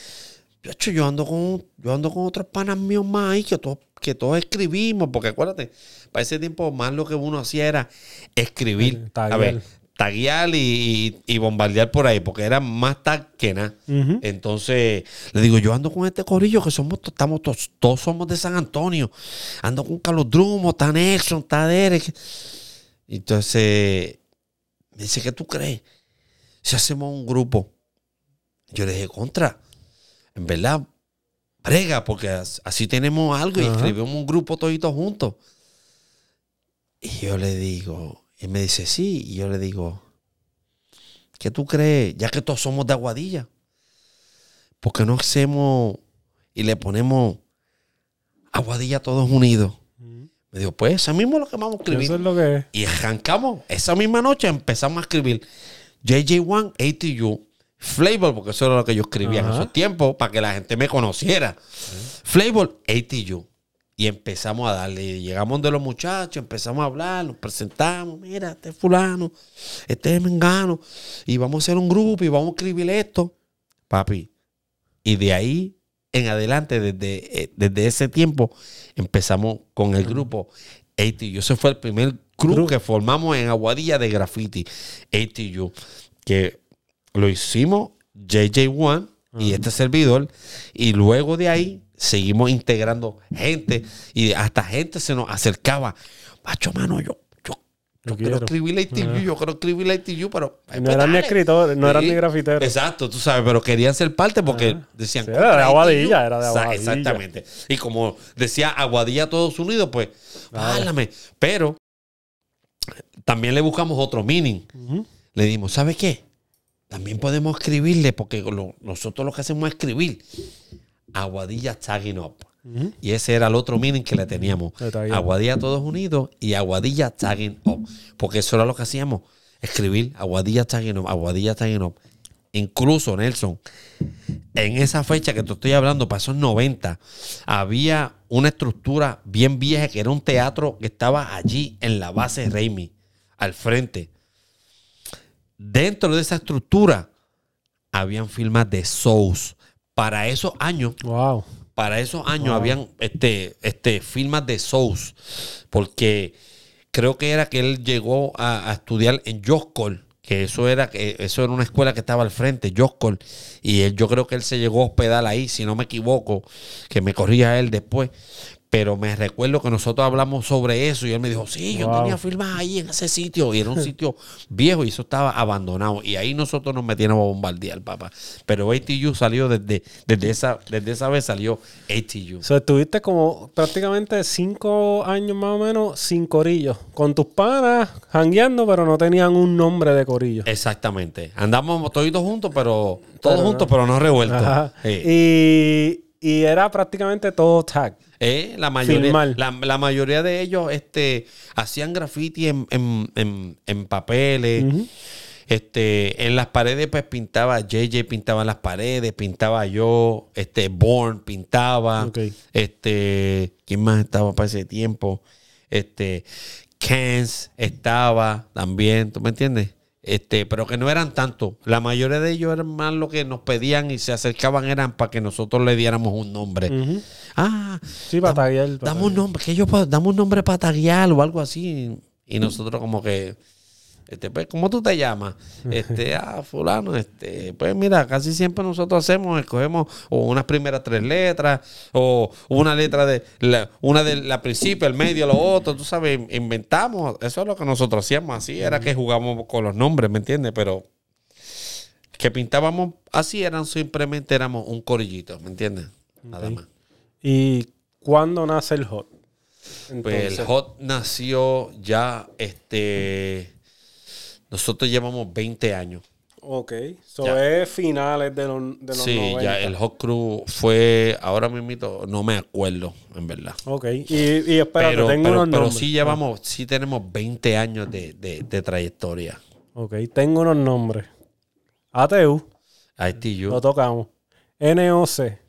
Yo, ando con, yo ando con otros panas míos más ahí que todos, que todos escribimos, porque acuérdate, para ese tiempo más lo que uno hacía era escribir. Eh, A taguear. ver, taguear y, y- y bombardear por ahí, porque era más tag que nada. Entonces, le digo, yo ando con este corillo que somos, estamos todos, todos somos de San Antonio. Ando con Carlos Drumo, está Nelson, está Derek. Entonces, me dice, ¿qué tú crees? Si hacemos un grupo. Yo le dije, contra. En verdad, brega, porque as- así tenemos algo y Ajá. escribimos un grupo toditos juntos. Y yo le digo, y me dice, sí. Y yo le digo, ¿qué tú crees? Ya que todos somos de Aguadilla. ¿Por qué no hacemos y le ponemos Aguadilla todos unidos? Me dijo, pues eso mismo es lo que vamos a escribir. Eso es lo que es. Y arrancamos. Esa misma noche empezamos a escribir JJ1 ATU Flavor, porque eso era lo que yo escribía en esos tiempos, para que la gente me conociera. Flavor ATU. Y empezamos a darle. Llegamos de los muchachos, empezamos a hablar, nos presentamos. Mira, este es fulano, este es mengano. Y vamos a hacer un grupo y vamos a escribir esto. Papi. Y de ahí en adelante, desde, eh, desde ese tiempo, empezamos con el grupo ATU. Ese fue el primer Grupo. que formamos en Aguadilla de graffiti, ATU, que lo hicimos JJ1 y este servidor. Y luego de ahí seguimos integrando gente y hasta gente se nos acercaba. Macho, mano, yo, yo, quiero escribir la ITU, yo quiero escribir la ITU, pero... No eran ni dale. escritores, no eran Sí, ni grafiteros. Exacto, tú sabes, pero querían ser parte porque decían... Sí, era de "Contra Aguadilla, ITU". era de Aguadilla. Exactamente. Y como decía Aguadilla Todos Unidos, pues, válame. Pero también le buscamos otro meaning. Le dimos, ¿sabe qué? También podemos escribirle, porque lo- nosotros lo que hacemos es escribir Aguadilla Tagging Up. Y ese era el otro meaning que le teníamos. Aguadilla Todos Unidos y Aguadilla Tagging Up. Porque eso era lo que hacíamos. Escribir Aguadilla Tagging Up, Aguadilla Tagging Up. Incluso, Nelson, en esa fecha que te estoy hablando, para esos 90, había una estructura bien vieja que era un teatro que estaba allí en la base Raimi, al frente. Dentro de esa estructura habían firmas de Souls. Para esos años, Wow. para esos años Wow. habían este, este, firmas de Souls. Porque creo que era que él llegó a, a estudiar en Joscol, que eso era, que eso era una escuela que estaba al frente, Joscol. Y él, yo creo que él se llegó a hospedar ahí, si no me equivoco, que me corrija él después. Pero me recuerdo que nosotros hablamos sobre eso y él me dijo, sí, yo Wow. tenía firmas ahí en ese sitio. Y era un sitio viejo y eso estaba abandonado. Y ahí nosotros nos metíamos a bombardear, papá. Pero ATU salió desde, desde, esa, desde esa vez salió ATU. O sea, estuviste como prácticamente cinco años más o menos sin corillo. Con tus panas, jangueando, pero no tenían un nombre de corillo. Exactamente. Andamos todos juntos, pero todos Pero- juntos, pero no revueltos. Sí. Y, y era prácticamente todo tag. Eh, la, mayoría, la, la mayoría de ellos este, hacían graffiti en, en- en- en papeles. Este, en las paredes, pues pintaba, JJ pintaba las paredes, pintaba yo, este, Born pintaba, este, ¿quién más estaba para ese tiempo? Este, Kens estaba también, ¿tú me entiendes? Este, pero que no eran tantos. La mayoría de ellos eran más lo que nos pedían y se acercaban eran para que nosotros le diéramos un nombre. Ah, Sí, para taguear. dame un nombre, que puedo- dame un nombre para taguear o algo así. Y nosotros como que, este, pues, ¿cómo tú te llamas? Este, *laughs* ah, fulano, este, pues mira, casi siempre nosotros hacemos, escogemos o unas primeras tres letras, o una letra de, la, una de la principio, el medio, lo otro, tú sabes, inventamos, eso es lo que nosotros hacíamos, así era que jugamos con los nombres, ¿me entiendes? Pero que pintábamos así eran simplemente éramos un corillito, ¿me entiendes? Nada más. ¿Y cuándo nace el hot? Pues el hot nació ya, este, nosotros llevamos 20 años. Ok. So Ya. es finales de los, de los Sí, 90. ya el hot crew fue, ahora mismo no me acuerdo, en verdad. Ok. Y, y espérate, Pero, tengo pero, unos pero nombres. sí llevamos, sí tenemos 20 años de, de- de trayectoria. Ok, tengo unos nombres. ATU, ITU. lo tocamos. NOC. Eso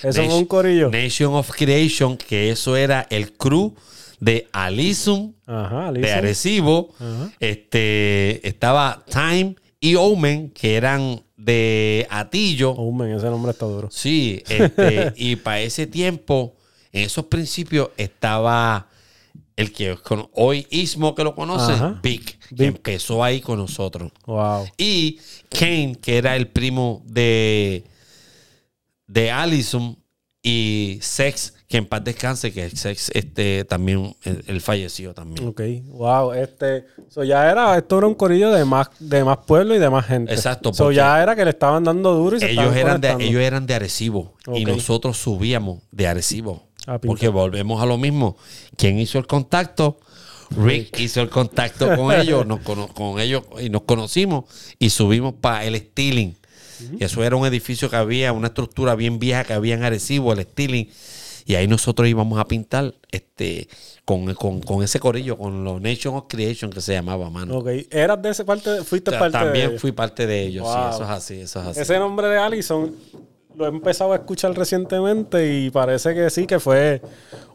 fue Nation- un corillo. Nation of Creation, que eso era el crew de Alisum, Ajá, de listo. Arecibo. Ajá. Este, estaba Time y Omen, que eran de Atillo. Oh, men, ese nombre está duro. Sí, este, *laughs* y para ese tiempo, en esos principios, estaba el que hoy Ismo que lo conoce, Ajá. Big, que Big. empezó ahí con nosotros. Wow. Y Kane, que era el primo de, de Allison, y Sex, que en paz descanse, que Sex este, también, él, él falleció también. Ok, wow. Este, so ya era, esto era un corillo de más, de más pueblo y de más gente. Exacto, So ya era que le estaban dando duro y se Ellos estaban eran, de, ellos eran de Arecibo y nosotros subíamos de Arecibo. A pintar. Porque volvemos a lo mismo. ¿Quién hizo el contacto? Rick hizo el contacto con *laughs* ellos, nos cono- con ellos y nos conocimos y subimos para el Stealing. Y eso era un edificio que había, una estructura bien vieja que había en Arecibo, el Stealing. Y ahí nosotros íbamos a pintar este con, con- con ese corillo, con los Nation of Creation que se llamaba, mano. Ok, eras de ese parte, fuiste O sea, parte de también ellos? fui parte de ellos, Wow. sí, eso es así, eso es así. Ese nombre de Allison lo he empezado a escuchar recientemente y parece que sí, que fue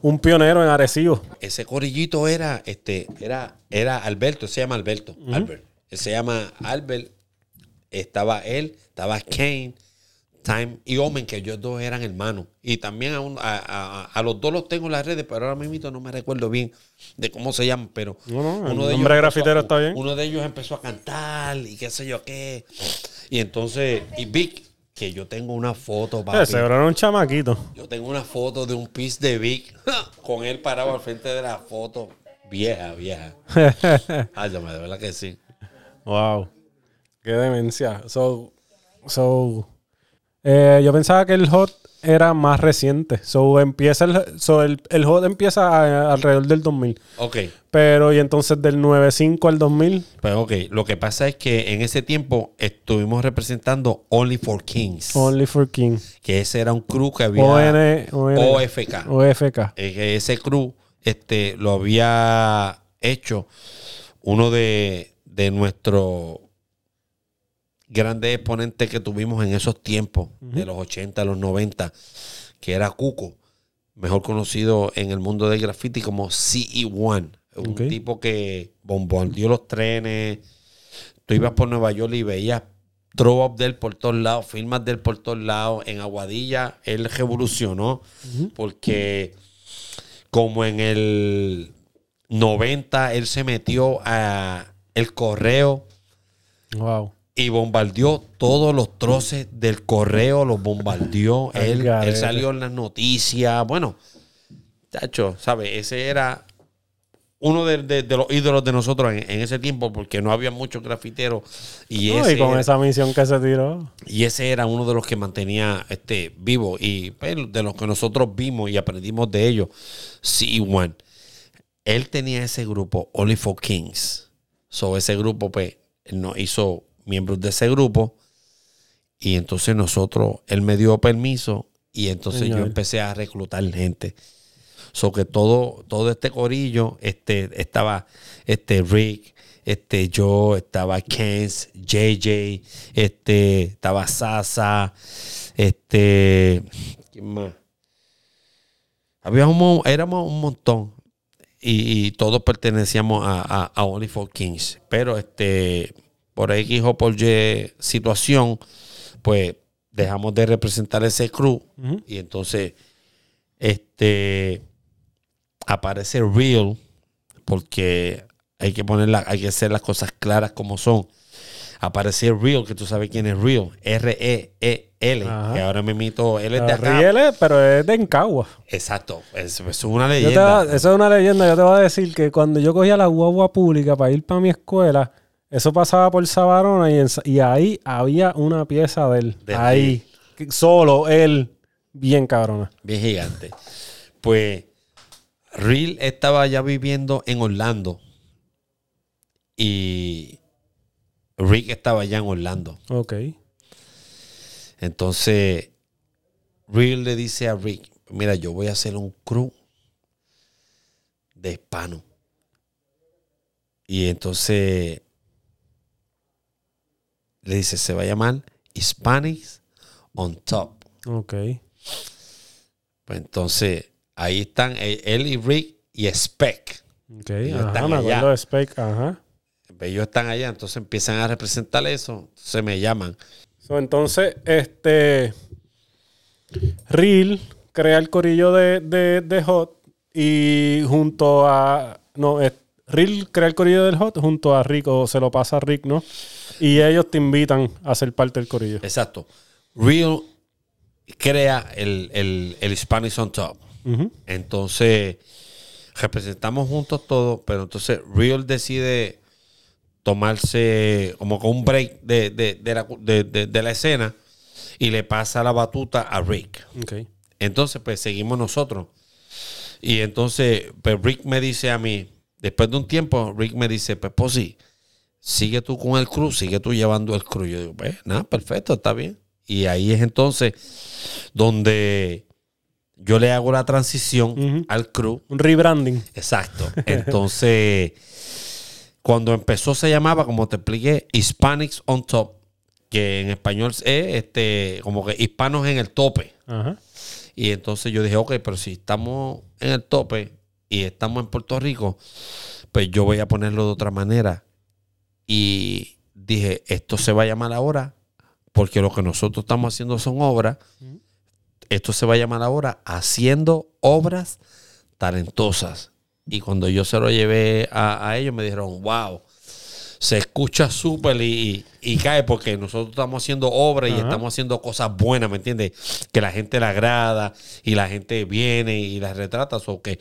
un pionero en Arecibo. ese corillito era, este, era, era Alberto, se llama Alberto, Albert. Él se llama Albert, estaba él, estaba Kane, Time y Omen, que ellos dos eran hermanos. Y también a, un- a- a- a los dos los tengo en las redes, pero ahora mismo no me recuerdo bien de cómo se llaman, pero No, no, el de nombre ellos grafitero está bien. Uno de ellos empezó a cantar y qué sé yo qué. Y entonces, y Vic, que yo tengo una foto, papi. era un chamaquito. Yo tengo una foto de un piece de Vic *laughs* con él parado al frente de la foto. Vieja, vieja. *laughs* Ay, de verdad que sí. wow. Qué demencia. So, so, eh, yo pensaba que el hot era más reciente. So, empieza el, so el, el hot empieza a- alrededor del 2000. Ok, Pero, y entonces del 95 al 2000. pues ok. Lo que pasa es que en ese tiempo estuvimos representando Only for Kings. Only for King. que ese era un crew que había... ON, ON, OFK. OFK. Que ese crew este, lo había hecho uno de, de nuestros grandes exponentes que tuvimos en esos tiempos, de los 80 a los 90, que era Cuco, mejor conocido en el mundo del graffiti como CE1. Un tipo que bombardeó los trenes. Tú ibas por Nueva York y veías throw up de él por todos lados, firmas de él por todos lados. En Aguadilla él revolucionó porque como en el 90 él se metió a el correo Wow. Y bombardeó todos los troces del correo, los bombardeó. Él, él salió en las noticias. Bueno, chacho, ¿sabes? Ese era uno de, de- de los ídolos de nosotros en, en ese tiempo porque no había muchos grafiteros. Y, No, ese y con era, esa misión que se tiró. y ese era uno de los que mantenía este, vivo. Y pues, de los que nosotros vimos y aprendimos de ellos, C1. Él tenía ese grupo, Only for Kings. So, ese grupo, pues, nos hizo miembros de ese grupo. Y entonces nosotros, él me dio permiso. Y entonces Señor. yo empecé a reclutar gente. So que todo, todo este corillo, este, estaba este Rick, este yo, estaba Kens, JJ, este, estaba Sasa, este, ¿quién más? Había un, éramos un montón y, y todos pertenecíamos a, a, a Only for Kings. Pero este, por X o por Y situación, pues dejamos de representar ese crew y entonces este aparece Real porque hay que ponerla, hay que hacer las cosas claras como son. Aparece Real, que tú sabes quién es Real, R-E-E-L, Ajá. que ahora me imito, él es de acá. Riele, pero es de Encagua. Exacto, es, es una te leyenda. eso es una leyenda. Yo te voy a decir que cuando yo cogía la guagua pública para ir para mi escuela, eso pasaba por Sabarona y, en y ahí había una pieza de él. De ahí. Solo él. Bien cabrona. bien gigante. Pues Real estaba ya viviendo en Orlando y Rick estaba ya en Orlando. Ok. Entonces, Real le dice a Rick, mira, yo voy a hacer un crew de hispano. Y entonces le dice, se va a llamar Hispanics on Top. Ok. Pues entonces, ahí están eh, él y Rick y Spec. Ok. Ellos Ajá, están me allá. acuerdo de Spike. Ajá. Ellos están allá, entonces empiezan a representar eso. Se me llaman. So, entonces, este. Real crea el corillo de, de, de Hot y junto a. No, es, Real crea el corillo del Hot junto a Rick o se lo pasa a Rick, ¿no? Y ellos te invitan a ser parte del corillo. Exacto. Real crea el, el, el Hispanics on Top. Entonces, representamos juntos todos, pero entonces Real decide tomarse como con un break de, de- de la, de- escena y le pasa la batuta a Rick. Ok. Entonces, pues seguimos nosotros. Y entonces, pues Rick me dice a mí, después de un tiempo, Rick me dice, pues, pues sí, sigue tú con el crew, sigue tú llevando el crew. Yo digo, pues, nada, perfecto, está bien. Y ahí es entonces donde yo le hago la transición al crew. Un rebranding. Exacto. *laughs* Entonces, cuando empezó se llamaba, como te expliqué, Hispanics on Top, que en español es este, como que hispanos en el tope. Ajá. Y entonces yo dije, ok, pero si estamos en el tope y estamos en Puerto Rico, pues yo voy a ponerlo de otra manera. Y dije, esto se va a llamar ahora, porque lo que nosotros estamos haciendo son obras. Esto se va a llamar ahora haciendo obras talentosas. Y cuando yo se lo llevé a, a ellos, me dijeron, wow. se escucha súper y, y- y cae porque nosotros estamos haciendo obras y estamos haciendo cosas buenas, ¿me entiendes? Que la gente le agrada y la gente viene y las retrata. O que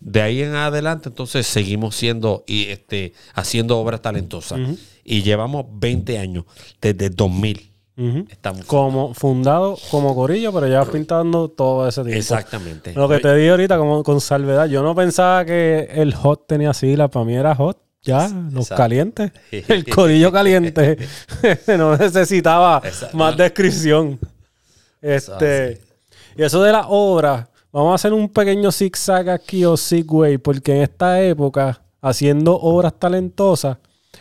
de ahí en adelante, entonces seguimos siendo y este haciendo obras talentosas. Y llevamos 20 años, desde 2000. Ujú. Estamos. Como fundado como Corillo, pero ya pintando todo ese tiempo. Exactamente. Lo que te di ahorita como con salvedad, yo no pensaba que el hot tenía sigla, para mí era hot. Ya, los Exacto. calientes. *laughs* El corillo caliente. *laughs* no necesitaba Exacto. más descripción. Este, y eso de las obras, vamos a hacer un pequeño zigzag aquí o zigway, porque en esta época, haciendo obras talentosas,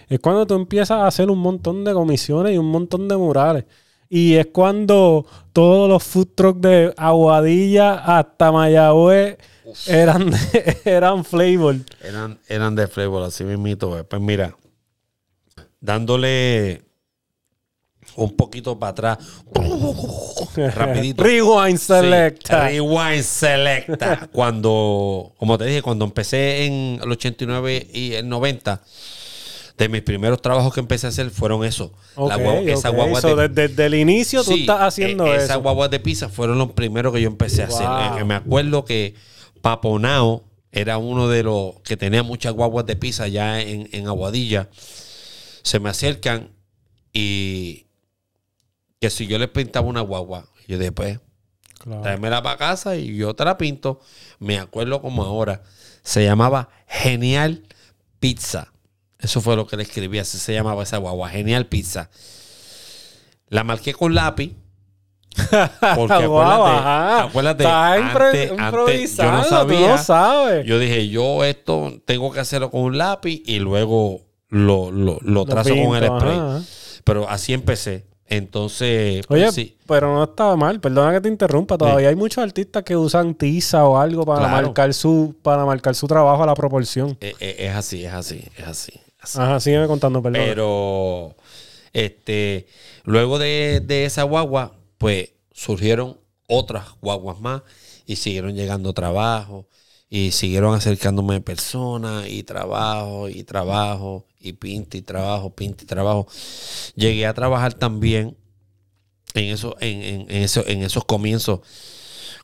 es cuando tú empiezas a hacer un montón de comisiones y un montón de murales. Y es cuando todos los food trucks de Aguadilla hasta Mayagüez eran, *laughs* eran flavor. Eran, eran de flavor, así mismito. Pues mira, dándole un poquito para atrás. *laughs* Rapidito. Rewind Sí, Selecta. Rewind Selecta. Cuando, como te dije, cuando empecé en el 89 y el 90, de mis primeros trabajos que empecé a hacer fueron eso. La Ok, guagua- esa ok. guagua So, de- desde, desde el inicio tú Sí, estás haciendo eh, eso. Esas guaguas de pizza fueron los primeros que yo empecé a hacer. Eh, me acuerdo que Paponao era uno de los que tenía muchas guaguas de pizza ya en, en Aguadilla. Se me acercan y que si yo les pintaba una guagua, yo después, Claro. tráemela para casa y yo te la pinto. Me acuerdo como ahora. Se llamaba Genial Pizza. Eso fue lo que le escribí, así se llamaba esa guagua, Genial Pizza. La marqué con lápiz. *laughs* Porque Guau, acuérdate, acuérdate, antes- antes yo no sabía. no. Yo dije, yo esto tengo que hacerlo con un lápiz y luego lo, lo, lo trazo con el spray. ajá. Pero así empecé. Entonces, pues, Oye, sí. pero no estaba mal, perdona que te interrumpa, todavía hay muchos artistas que usan tiza o algo para Claro. marcar su para marcar su trabajo a la proporción. Eh, eh, es así, es así, es así. así. Ajá, sígueme contando, perdón. Pero, este, luego de, de esa guagua, pues surgieron otras guaguas más y siguieron llegando trabajos y siguieron acercándome personas y trabajo y trabajo y pinta y trabajo, pinta y trabajo. Llegué a trabajar también en, eso, en, en- en eso, en esos comienzos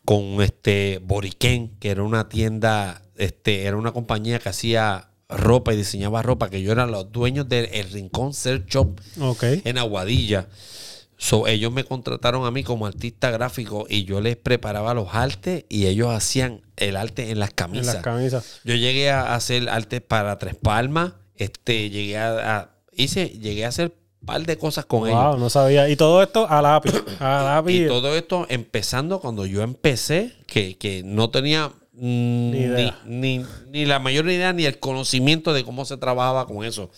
con este Boriquén, que era una tienda, este, era una compañía que hacía ropa y diseñaba ropa, que yo era los dueños del El Rincón Ser Shop en Aguadilla. So, ellos me contrataron a mí como artista gráfico y yo les preparaba los artes y ellos hacían el arte en las En camisas. las camisas. Yo llegué a hacer arte para Tres Palmas, este, llegué a, a- hice, llegué a hacer un par de cosas con ellos. Wow, no sabía. Y todo esto a lápiz. *coughs* A lápiz. Y todo esto empezando cuando yo empecé, que, que no tenía mm, ni, idea. ni- ni la mayor idea ni el conocimiento de cómo se trabajaba con eso.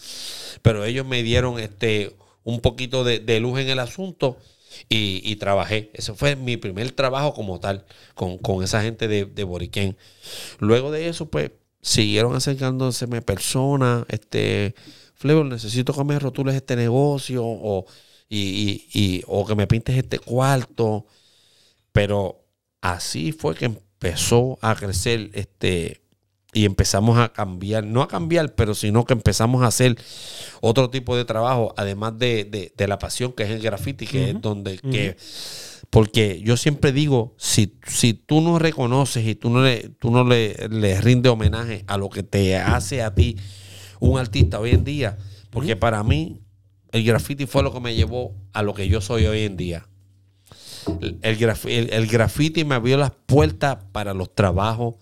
Pero ellos me dieron este un poquito de, luz en el asunto y, trabajé. Ese fue mi primer trabajo como tal, con, esa gente de, de Boriquén. Luego de eso, pues, siguieron acercándoseme personas, este, Flavor, necesito que me rotules este negocio, o, y- y- o que me pintes este cuarto. Pero así fue que empezó a crecer este y empezamos a cambiar, no a cambiar, pero sino que empezamos a hacer otro tipo de trabajo, además de, de- de la pasión que es el graffiti, que es donde que porque yo siempre digo, si, si tú no reconoces y tú no le, tú no le, le rindes homenaje a lo que te hace a ti un artista hoy en día, porque para mí el graffiti fue lo que me llevó a lo que yo soy hoy en día. El, el graf- el- el graffiti me abrió las puertas para los trabajos,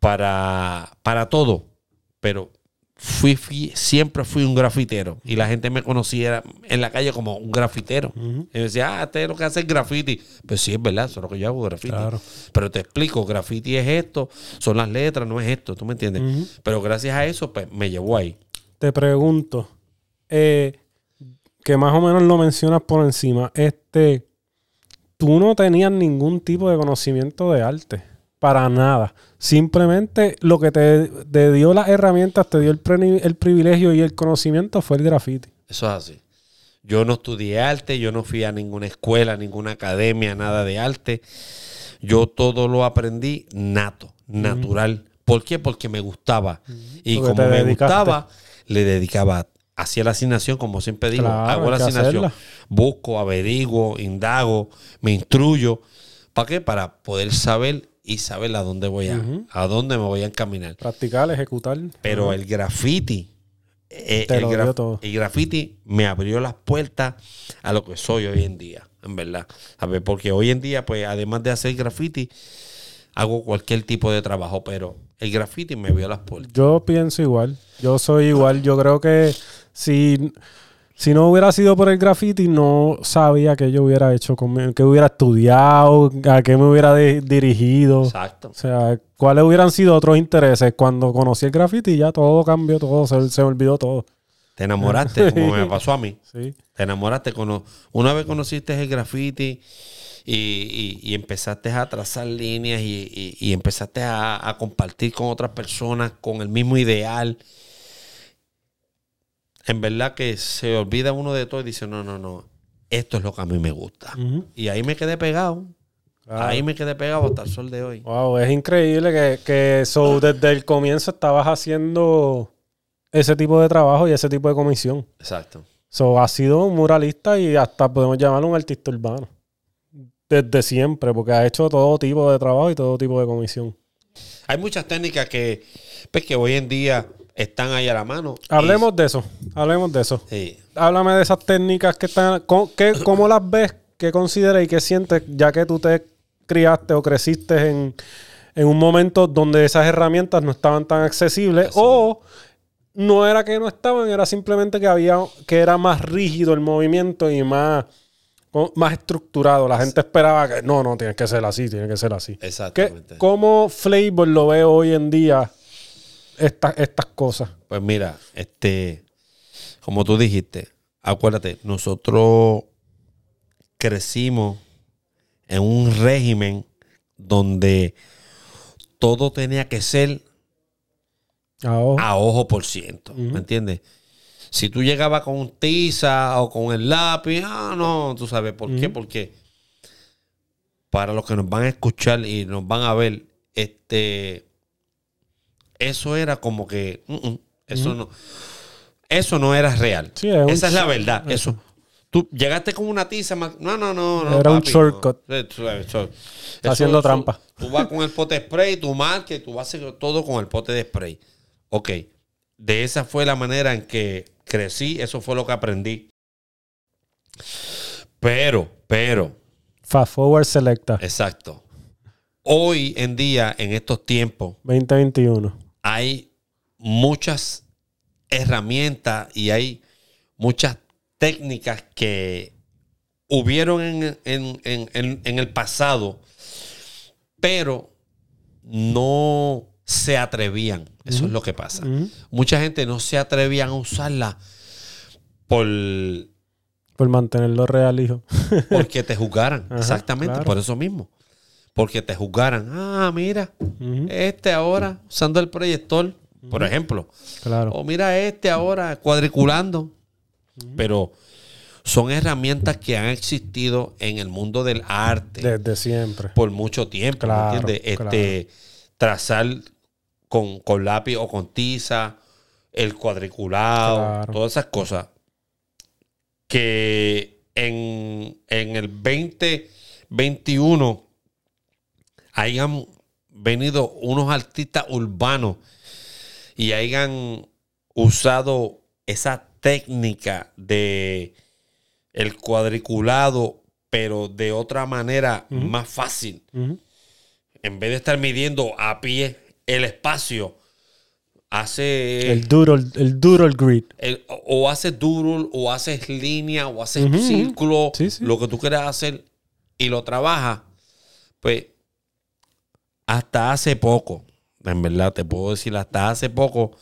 para, para todo. Pero fui, fui- siempre fui un grafitero. Y la gente me conocía en la calle como un grafitero. Y me decía, ah, este es lo que hace el graffiti. Pues sí, es verdad, eso es lo que yo hago, graffiti. Claro. Pero te explico, graffiti es esto, son las letras, no es esto, ¿tú me entiendes? Pero gracias a eso, pues me llevó ahí. Te pregunto, eh, que más o menos lo mencionas por encima, este, tú no tenías ningún tipo de conocimiento de arte, para nada. Simplemente lo que te, te dio las herramientas, te dio el, pre- el privilegio y el conocimiento fue el graffiti. Eso es así. Yo no estudié arte, yo no fui a ninguna escuela, ninguna academia, nada de arte. Yo todo lo aprendí nato, natural. ¿Por qué? Porque me gustaba. Y Porque como me dedicaste. gustaba, le dedicaba hacía la asignación, como siempre digo, Claro, hago la asignación, hacerla. busco, averiguo, indago, me instruyo. ¿Para qué? Para poder saber y saber a dónde voy a, a dónde me voy a encaminar. Practicar, ejecutar. Pero el graffiti, eh, Te el, lo graf- dio todo. el graffiti me abrió las puertas a lo que soy hoy en día, en verdad. A ver, porque hoy en día, pues, además de hacer graffiti, hago cualquier tipo de trabajo, pero el graffiti me abrió las puertas. Yo pienso igual. Yo soy igual. Yo creo que si, si no hubiera sido por el graffiti, no sabía qué yo hubiera hecho, con mi- qué hubiera estudiado, a qué me hubiera di- dirigido. Exacto. O sea, cuáles hubieran sido otros intereses. Cuando conocí el graffiti, ya todo cambió, todo se, se olvidó todo. Te enamoraste, como me *laughs* pasó a mí. Sí. Te enamoraste. Cono- Una vez conociste el graffiti y, y- y empezaste a trazar líneas y, y- y empezaste a, a compartir con otras personas con el mismo ideal. En verdad que se olvida uno de todo y dice, no, no, no, esto es lo que a mí me gusta. Y ahí me quedé pegado. Ahí me quedé pegado hasta el sol de hoy. Wow, es increíble que, que so, desde el comienzo estabas haciendo ese tipo de trabajo y ese tipo de comisión. Exacto. So, ha sido un muralista y hasta podemos llamarlo un artista urbano. Desde siempre, porque ha hecho todo tipo de trabajo y todo tipo de comisión. Hay muchas técnicas que, pues, que hoy en día están ahí a la mano. Y- Hablemos de eso, hablemos de eso. Sí. Háblame de esas técnicas que están... ¿cómo, qué- *coughs* cómo las ves? ¿Qué consideras y qué sientes ya que tú te criaste o creciste en, en un momento donde esas herramientas no estaban tan accesibles o no era que no estaban, era simplemente que había que era más rígido el movimiento y más, más estructurado. La gente esperaba que no, no, tiene que ser así, tiene que ser así. ¿Qué, Exactamente. ¿Cómo Flavor lo ve hoy en día esta- estas cosas? Pues mira, este, como tú dijiste, acuérdate, nosotros crecimos en un régimen donde todo tenía que ser a ojo por ciento. ¿me entiendes? Si tú llegabas con un tiza o con el lápiz, ah, no, tú sabes por qué, porque para los que nos van a escuchar y nos van a ver, este, eso era como que, mm, mm, eso no, eso no era real. Sí, Esa es la verdad. Eso. Tú llegaste con una tiza, no, no, no, no. Era un shortcut. no. Tú sabes, eso- Está haciendo trampa. Tú vas con el pote de spray, tú marcas y tú vas a hacer todo con el pote de spray. Ok. De esa fue la manera en que crecí, eso fue lo que aprendí. Pero, pero, Fast Forward Selecta exacto. Hoy en día, en estos tiempos, 2021. Hay muchas herramientas y hay muchas técnicas que hubieron en, en- en- en- en el pasado, pero no se atrevían. Eso es lo que pasa. Mucha gente no se atrevían a usarla por, Por mantenerlo real, hijo. porque te juzgaran. *laughs* Ajá, Exactamente, claro. por eso mismo. Porque te juzgaran. Ah, mira, este ahora usando el proyector, por ejemplo. Claro. O mira este ahora cuadriculando. Pero son herramientas que han existido en el mundo del arte Desde siempre. por mucho tiempo. ¿me Claro, entiendes? claro. Este, Trazar con, con lápiz o con tiza, el cuadriculado, Claro. todas esas cosas. Que en, en el 2021 hayan venido unos artistas urbanos y hayan usado esa técnica de el cuadriculado, pero de otra manera más fácil. En vez de estar midiendo a pie el espacio, hace El doodle, el doodle grid. el- o- haces doodle, o haces línea, o haces Ujú. círculo, Sí, sí. lo que tú quieras hacer y lo trabajas, pues hasta hace poco, en verdad te puedo decir, hasta hace poco,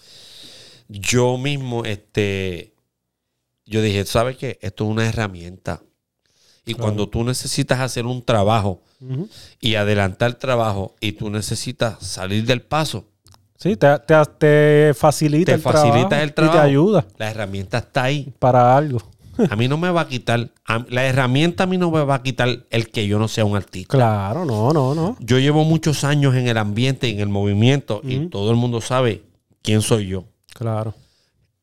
yo mismo, este, yo dije, ¿sabes qué? Esto es una herramienta. Y Claro. cuando tú necesitas hacer un trabajo y adelantar el trabajo y tú necesitas salir del paso, Sí, te, te, te facilita Te el facilita trabajo el y trabajo. te ayuda la herramienta está ahí. para algo. A mí no me va a quitar, a- la herramienta a mí no me va a quitar el que yo no sea un artista. Claro, no, no, no. Yo llevo muchos años en el ambiente, en el movimiento, y todo el mundo sabe quién soy yo. Claro.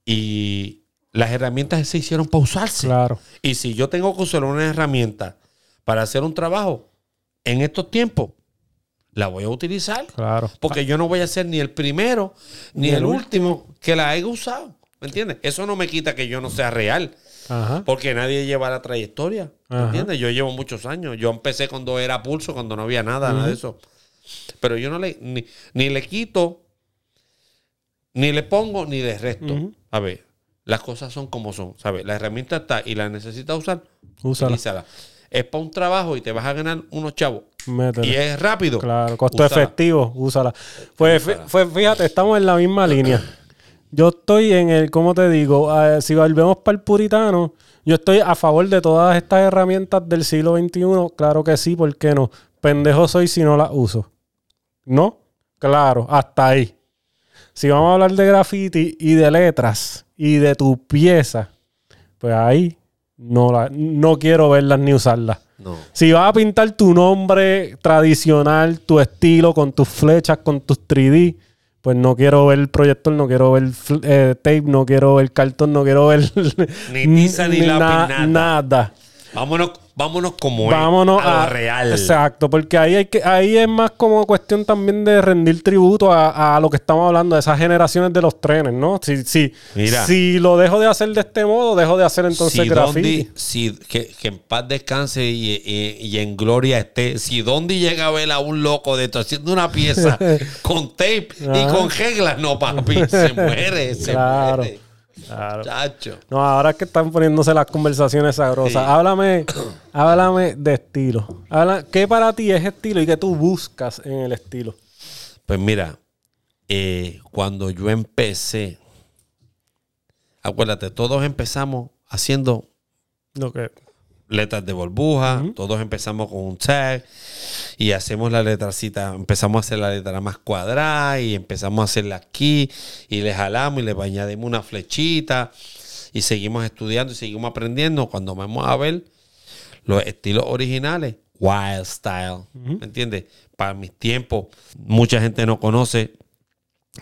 Y las herramientas se hicieron para usarse. Claro. Y si yo tengo que usar una herramienta para hacer un trabajo en estos tiempos, la voy a utilizar. Claro. Porque yo no voy a ser ni el primero ni, el, último que la haya usado. ¿Me entiendes? Eso no me quita que yo no sea real. Ajá. Porque nadie lleva la trayectoria. ¿Me Ajá. entiendes? Yo llevo muchos años. Yo empecé cuando era pulso, cuando no había nada, nada de eso. Pero yo no le, ni, ni le quito, ni le pongo, ni le resto. A ver, las cosas son como son. ¿Sabes? La herramienta está y la necesitas usar, Úsala. utilízala. Es para un trabajo y te vas a ganar unos chavos. Métele. Y es rápido. Claro, costo Úsala. efectivo, úsala. Pues, Úsala. pues fíjate, estamos en la misma línea. Yo estoy en el, ¿cómo te digo? Eh, si volvemos para el puritano, yo estoy a favor de todas estas herramientas del siglo XXI. Claro que sí, ¿por qué no? Pendejo soy si no las uso. ¿No? Claro, hasta ahí. Si vamos a hablar de graffiti y de letras y de tu pieza, pues ahí no, la, no quiero verlas ni usarlas. No. Si vas a pintar tu nombre tradicional, tu estilo, con tus flechas, con tus 3D, pues no quiero ver el proyector, no quiero ver eh, tape, no quiero ver cartón, no quiero ver Ni tiza *laughs* ni lápiz, nada. nada. Vámonos, vámonos como Vámonos es, a, a, lo real. Exacto, porque ahí hay que, ahí es más como cuestión también de rendir tributo a, a lo que estamos hablando, de esas generaciones de los trenes, ¿no? Si, si, Mira. si lo dejo de hacer de este modo, dejo de hacer entonces si graffiti. Dondi- si, que, que en paz descanse y, y- y en gloria esté. Si Dondi llega a ver a un loco de esto haciendo una pieza *laughs* con tape y con reglas, no, papi, se muere, se Claro. muere. Claro. Chacho. No, ahora es que están poniéndose las conversaciones sabrosas. Sí. Háblame, *coughs* háblame de estilo. Habla, ¿Qué para ti es estilo y qué tú buscas en el estilo? Pues mira, eh, cuando yo empecé, acuérdate, todos empezamos haciendo Lo que, letras de burbuja, todos empezamos con un tag y hacemos la letracita, empezamos a hacer la letra más cuadrada y empezamos a hacerla aquí y le jalamos y le añadimos una flechita y seguimos estudiando y seguimos aprendiendo. Cuando vamos a ver los estilos originales, wild style, ¿me entiendes? Para mis tiempos, mucha gente no conoce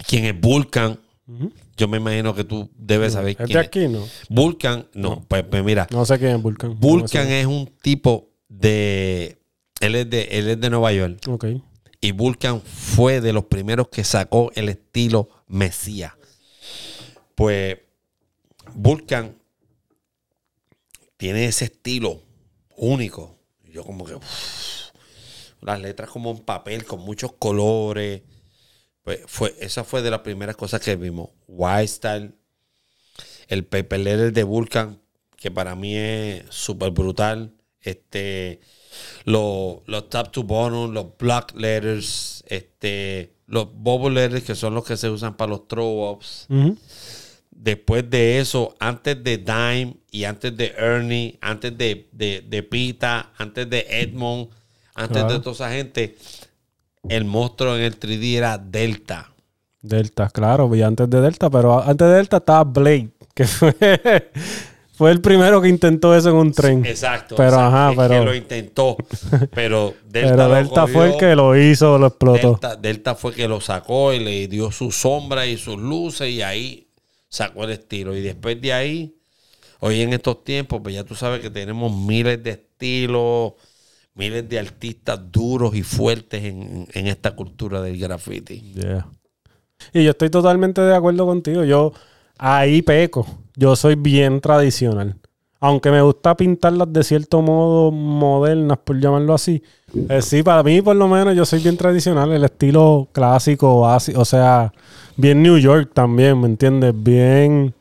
quién es Vulcan. Yo me imagino que tú debes saber ¿Es de quién es. aquí? No. Vulcan, no, Pues, pues mira, No sé quién es Vulcan. Vulcan No es un tipo de. Él es de, él es de Nueva York. Ok. Y Vulcan fue de los primeros que sacó el estilo Mesías. Pues Vulcan tiene ese estilo único. Yo como que... las letras como en papel, con muchos colores. Pues fue, esa fue de las primeras cosas que vimos. White Style. El paper letter de Vulcan, que para mí es súper brutal. Este, los, los top to bottom, los block letters, este, los bubble letters, que son los que se usan para los throw-ups. Después de eso, antes de Dime y antes de Ernie, antes de, de, de Pita, antes de Edmond, antes Claro. de toda esa gente, el monstruo en el 3D era Delta. Delta, claro, y antes de Delta, pero antes de Delta estaba Blade, que *laughs* fue, fue el primero que intentó eso en un tren. Exacto. Pero, ajá, es pero- que lo intentó. Pero *laughs* Delta, pero fue el que lo hizo, lo explotó. Delta, Delta fue que lo sacó y le dio su sombra y sus luces y ahí sacó el estilo. Y después de ahí, hoy en estos tiempos, pues ya tú sabes que tenemos miles de estilos, miles de artistas duros y fuertes en, en esta cultura del graffiti. Yeah. Y yo estoy totalmente de acuerdo contigo. Yo ahí peco. Yo soy bien tradicional. Aunque me gusta pintarlas de cierto modo modernas, por llamarlo así. Eh, sí, para mí por lo menos yo soy bien tradicional. El estilo clásico, básico. O sea, bien New York también, ¿me entiendes? Bien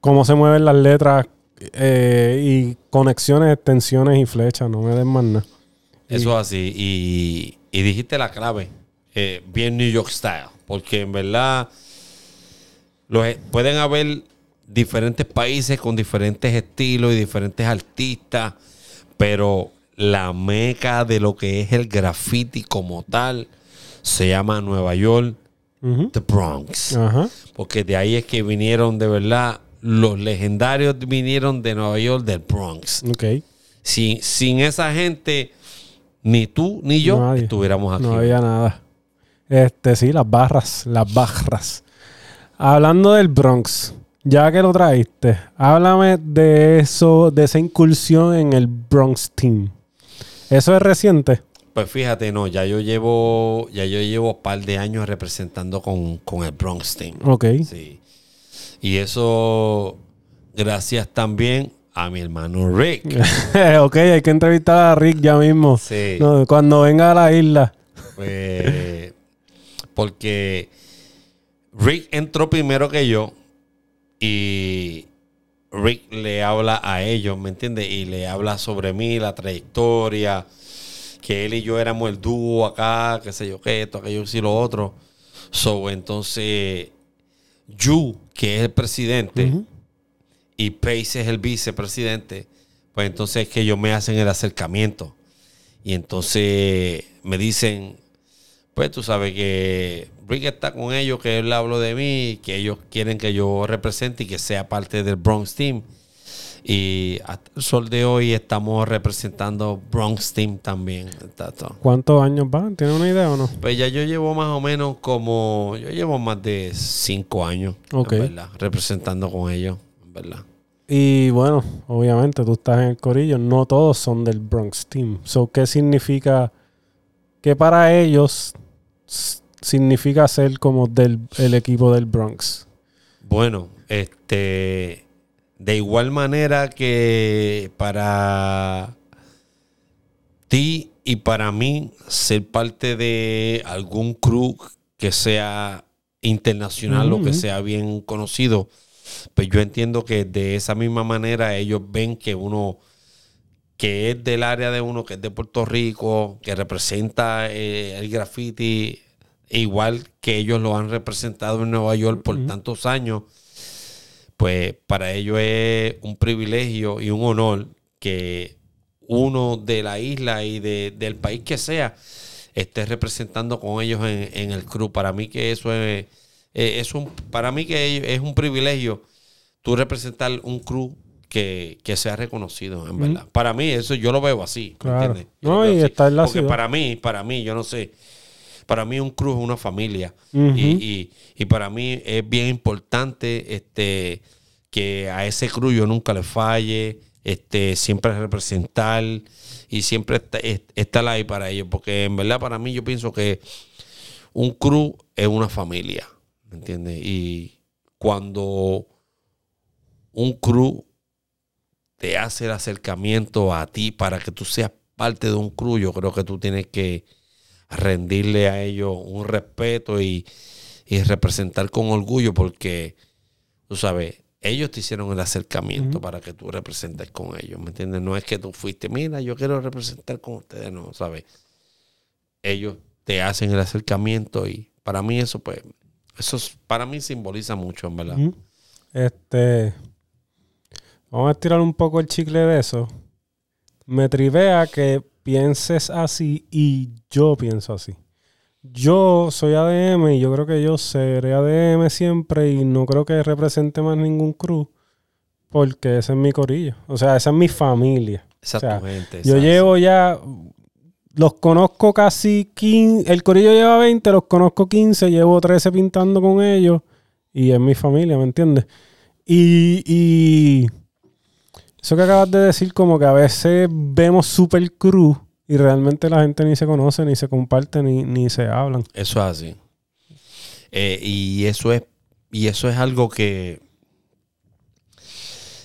cómo se mueven las letras eh, y conexiones, extensiones y flechas. No me den más nada. Eso es así. Y, y dijiste la clave. eh, bien New York Style. Porque en verdad los, e- pueden haber diferentes países con diferentes estilos y diferentes artistas. Pero la meca de lo que es el graffiti como tal se llama Nueva York. The Bronx. Ajá. Porque de ahí es que vinieron de verdad. Los legendarios vinieron de Nueva York, del Bronx. Ok. Sin, sin esa gente, ni tú ni yo Nadie. estuviéramos aquí. No había nada. Este, sí, las barras, las barras. Hablando del Bronx, Ya que lo traíste, háblame de eso, de esa incursión en el Bronx Team. ¿Eso es reciente? Pues fíjate, no, ya yo llevo, ya yo llevo un par de años representando con, con el Bronx Team. Ok. Sí. Y eso, gracias también a mi hermano Rick. *laughs* ok, hay que entrevistar a Rick ya mismo. Sí. No, cuando venga a la isla. Pues, porque Rick entró primero que yo y Rick le habla a ellos, ¿me entiendes? Y le habla sobre mí, la trayectoria, que él y yo éramos el dúo acá, qué sé yo qué, esto, aquello, y lo otro. So, entonces, Yu, que es el presidente, y Pace es el vicepresidente, pues entonces es que ellos me hacen el acercamiento. Y entonces me dicen, pues tú sabes que Rick está con ellos, que él habló de mí, que ellos quieren que yo represente y que sea parte del Bronx Team. Y hasta el sol de hoy estamos representando Bronx Team también. ¿Cuántos años van? ¿Tiene una idea o no? Pues ya yo llevo más o menos como, yo llevo más de cinco años, en Ok. verdad, representando con ellos, ¿verdad? Y bueno, obviamente tú estás en el corillo, no todos son del Bronx Team. So, ¿qué significa? ¿Qué para ellos significa ser como del el equipo del Bronx? Bueno, este, de igual manera que para ti y para mí ser parte de algún crew que sea internacional o que sea bien conocido, pues yo entiendo que de esa misma manera ellos ven que uno que es del área de uno, que es de Puerto Rico, que representa eh, el graffiti, igual que ellos lo han representado en Nueva York por tantos años, pues para ellos es un privilegio y un honor que uno de la isla y de- del país que sea esté representando con ellos en, en el club. Para mí que eso es, eh, es un, para mí que es un privilegio tú representar un crew que, que sea reconocido, en verdad. Para mí, eso yo lo veo así. ¿me Claro. entiendes? No, y así. está en la Porque ciudad. para mí, para mí, yo no sé. Para mí un crew es una familia. Y, y- y para mí es bien importante este, que a ese crew yo nunca le falle, este, siempre representar y siempre estar ahí para ellos. Porque en verdad para mí yo pienso que un crew es una familia. ¿Me entiendes? Y cuando un crew te hace el acercamiento a ti para que tú seas parte de un crew, yo creo que tú tienes que rendirle a ellos un respeto y, y representar con orgullo porque, tú sabes, ellos te hicieron el acercamiento para que tú representes con ellos, ¿me entiendes? No es que tú fuiste, mira, yo quiero representar con ustedes, no, ¿sabes? Ellos te hacen el acercamiento y para mí eso, pues, eso es- para mí simboliza mucho, en verdad. Este. Vamos a estirar un poco el chicle de eso. Me trivea que pienses así y yo pienso así. Yo soy ADM y yo creo que yo seré ADM siempre y no creo que represente más ningún crew porque ese es mi corillo. O sea, esa es mi familia. O sea, gente. Yo llevo ya. Los conozco casi 15. El Corillo lleva 20, los conozco 15. Llevo 13 pintando con ellos. Y es mi familia, ¿me entiendes? Y, y eso que acabas de decir, como que a veces vemos super cruz y realmente la gente ni se conoce, ni se comparte, ni, ni se hablan. Eso es así. Eh, y eso es, y eso es algo que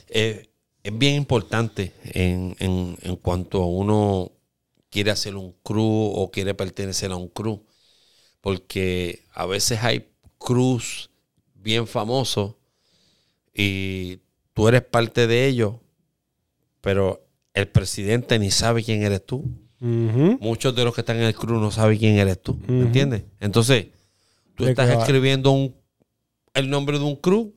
eh, es bien importante en, en- en cuanto uno quiere hacer un crew o quiere pertenecer a un crew. Porque a veces hay crews bien famosos y tú eres parte de ellos, pero el presidente ni sabe quién eres tú muchos de los que están en el crew no saben quién eres tú, ¿me entiendes? Entonces, tú ¿De estás escribiendo un, el nombre de un crew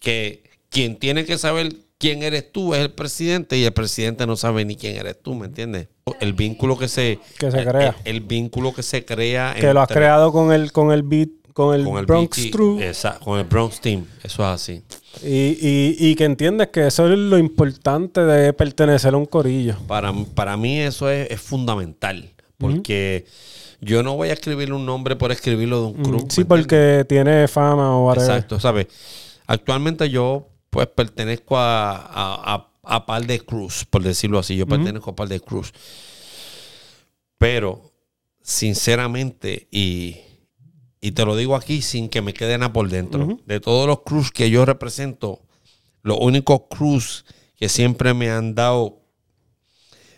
que quien tiene que saber quién eres tú es el presidente y el presidente no sabe ni quién eres tú, ¿me entiendes? El vínculo que se, Que se el- crea. El, el vínculo que se crea Que lo has creado con el, con el beat, con el con el Bronx esa- con el Bronx Team, eso es así. Y, y, y que entiendes que eso es lo importante de pertenecer a un corillo. Para, para mí eso es, es fundamental, porque yo no voy a escribir un nombre por escribirlo de un crew. Mm, Sí, ¿me entiendes? porque tiene fama o whatever. Exacto, ¿sabes? Actualmente yo pues pertenezco a, a, a, a par de cruz, por decirlo así. Yo pertenezco a par de cruz. Pero, sinceramente, y, y te lo digo aquí sin que me quede nada por dentro, de todos los cruz que yo represento, los únicos cruz que siempre me han dado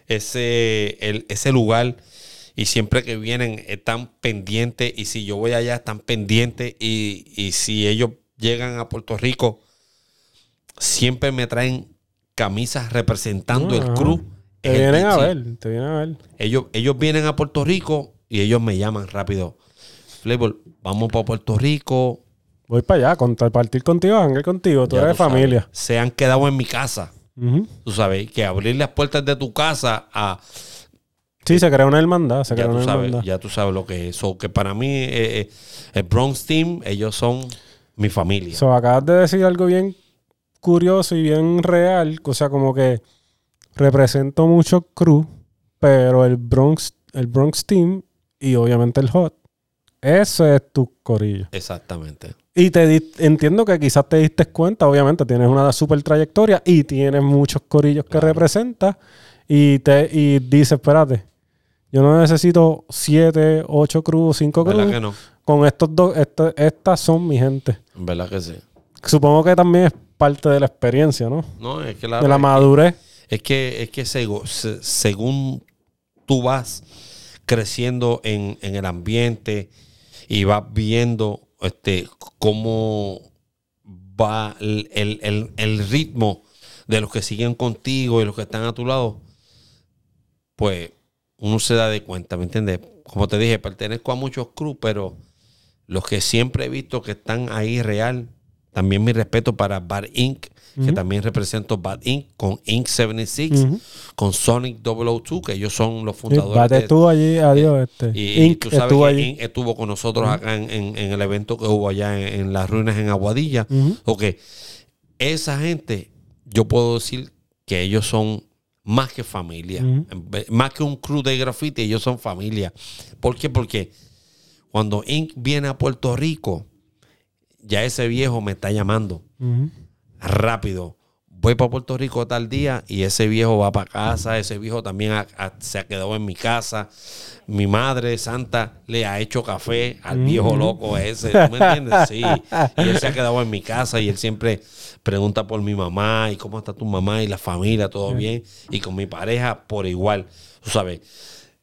ese, el- ese lugar y siempre que vienen están pendientes y si yo voy allá están pendientes y, y si ellos llegan a Puerto Rico siempre me traen camisas representando el Ajá. cruz. Te vienen a ver, te vienen a ver. Ellos, ellos vienen a Puerto Rico y ellos me llaman rápido. Flavor, vamos para Puerto Rico. Voy para allá, con, partir contigo, hangar contigo, tú Ya eres tú sabes, familia. Se han quedado en mi casa. Tú sabes, que abrir las puertas de tu casa a, Sí, se crea una hermandad, se ya crea tú, una sabes, hermandad. ya tú sabes lo que es. So, que para mí, eh, eh, el Bronx Team, ellos son mi familia. So, acabas de decir algo bien curioso y bien real, o sea, como que represento mucho crew, pero el Bronx, el Bronx Team y obviamente el Hot, ese es tu corillo. Exactamente. Y te entiendo que quizás te diste cuenta, obviamente tienes una super trayectoria y tienes muchos corillos que Claro. representas y te y dices, espérate, yo no necesito siete, ocho crews, cinco ¿Verdad crews. que no? Con estos dos, esta- estas son mi gente. ¿Verdad que sí? Supongo que también es parte de la experiencia, ¿no? No, es que la, de la es que- madurez. Es que, es que según tú vas creciendo en, en el ambiente y vas viendo este, cómo va el, el- el- ritmo de los que siguen contigo y los que están a tu lado, pues uno se da de cuenta, ¿me entiendes? Como te dije, pertenezco a muchos crews, pero los que siempre he visto que están ahí real, también mi respeto para Bad Inc., que también represento Bad Inc., con Inc. 76, Ujú. con Sonic 002, que ellos son los fundadores bate de, tú allí, adiós. Este. y, Inc. tú sabes estuvo que allí. Inc. estuvo con nosotros acá en, en- en el evento que hubo allá en, en las ruinas en Aguadilla. Ok, esa gente, yo puedo decir que ellos son más que familia. Más que un crew de graffiti, ellos son familia. ¿Por qué? Porque cuando Inc. viene a Puerto Rico, ya ese viejo me está llamando Ujú. Rápido. Voy para Puerto Rico tal día y ese viejo va para casa, ese viejo también ha- ha- se ha quedado en mi casa. Mi madre santa le ha hecho café al viejo loco ese, ¿tú me entiendes? Sí. Y él se ha quedado en mi casa y él siempre pregunta por mi mamá y cómo está tu mamá y la familia, todo bien. Y con mi pareja por igual, tú sabes.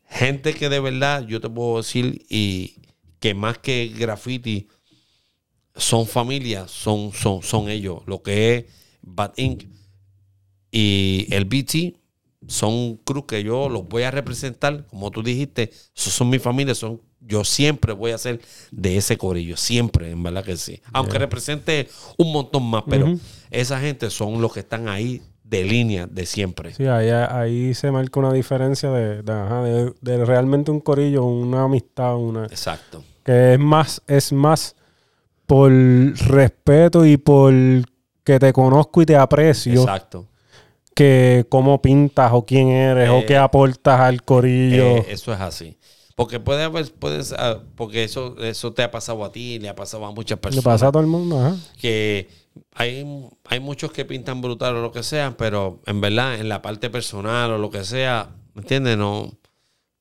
Gente que de verdad yo te puedo decir y que más que graffiti son familias, son, son, son ellos. Lo que es Bad Inc. y el BT son cruz que yo los voy a representar, como tú dijiste, esos son mi familia, son yo siempre voy a ser de ese corillo, siempre, en verdad que sí. Aunque represente un montón más, pero esa gente son los que están ahí de línea de siempre. Sí, ahí, ahí se marca una diferencia de, de- de realmente un corillo, una amistad, una Exacto. que es más, es más por respeto y por que te conozco y te aprecio Exacto. que cómo pintas o quién eres o Eh, qué aportas al corillo. Eh, eso es así. Porque puede haber, puedes, ah, porque eso, eso te ha pasado a ti, le ha pasado a muchas Le personas. pasa a todo el mundo, ajá. que hay, hay muchos que pintan brutal o lo que sea, pero en verdad, en la parte personal o lo que sea, ¿me entiendes? No,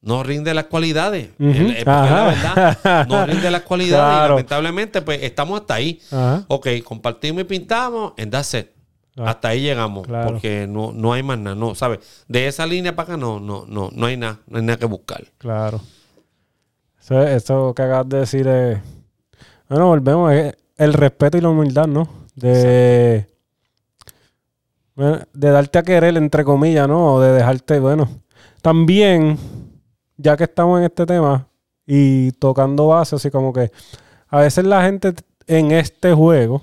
no rinde las cualidades. Eh, Ajá. la verdad, no rinde las *laughs* cualidades. Y lamentablemente, pues estamos hasta ahí. Ajá. Ok, compartimos y pintamos, en that's it. Claro. Hasta ahí llegamos, Claro. porque no, no hay más nada, no, ¿sabes? De esa línea para acá no, no, no, no hay nada, no hay nada que buscar. Claro. Eso, eso que acabas de decir es. Bueno, volvemos. Es el respeto y la humildad, ¿no? De. bueno, de darte a querer, entre comillas, ¿no? O de dejarte, bueno. También, ya que estamos en este tema y tocando base, así como que a veces la gente en este juego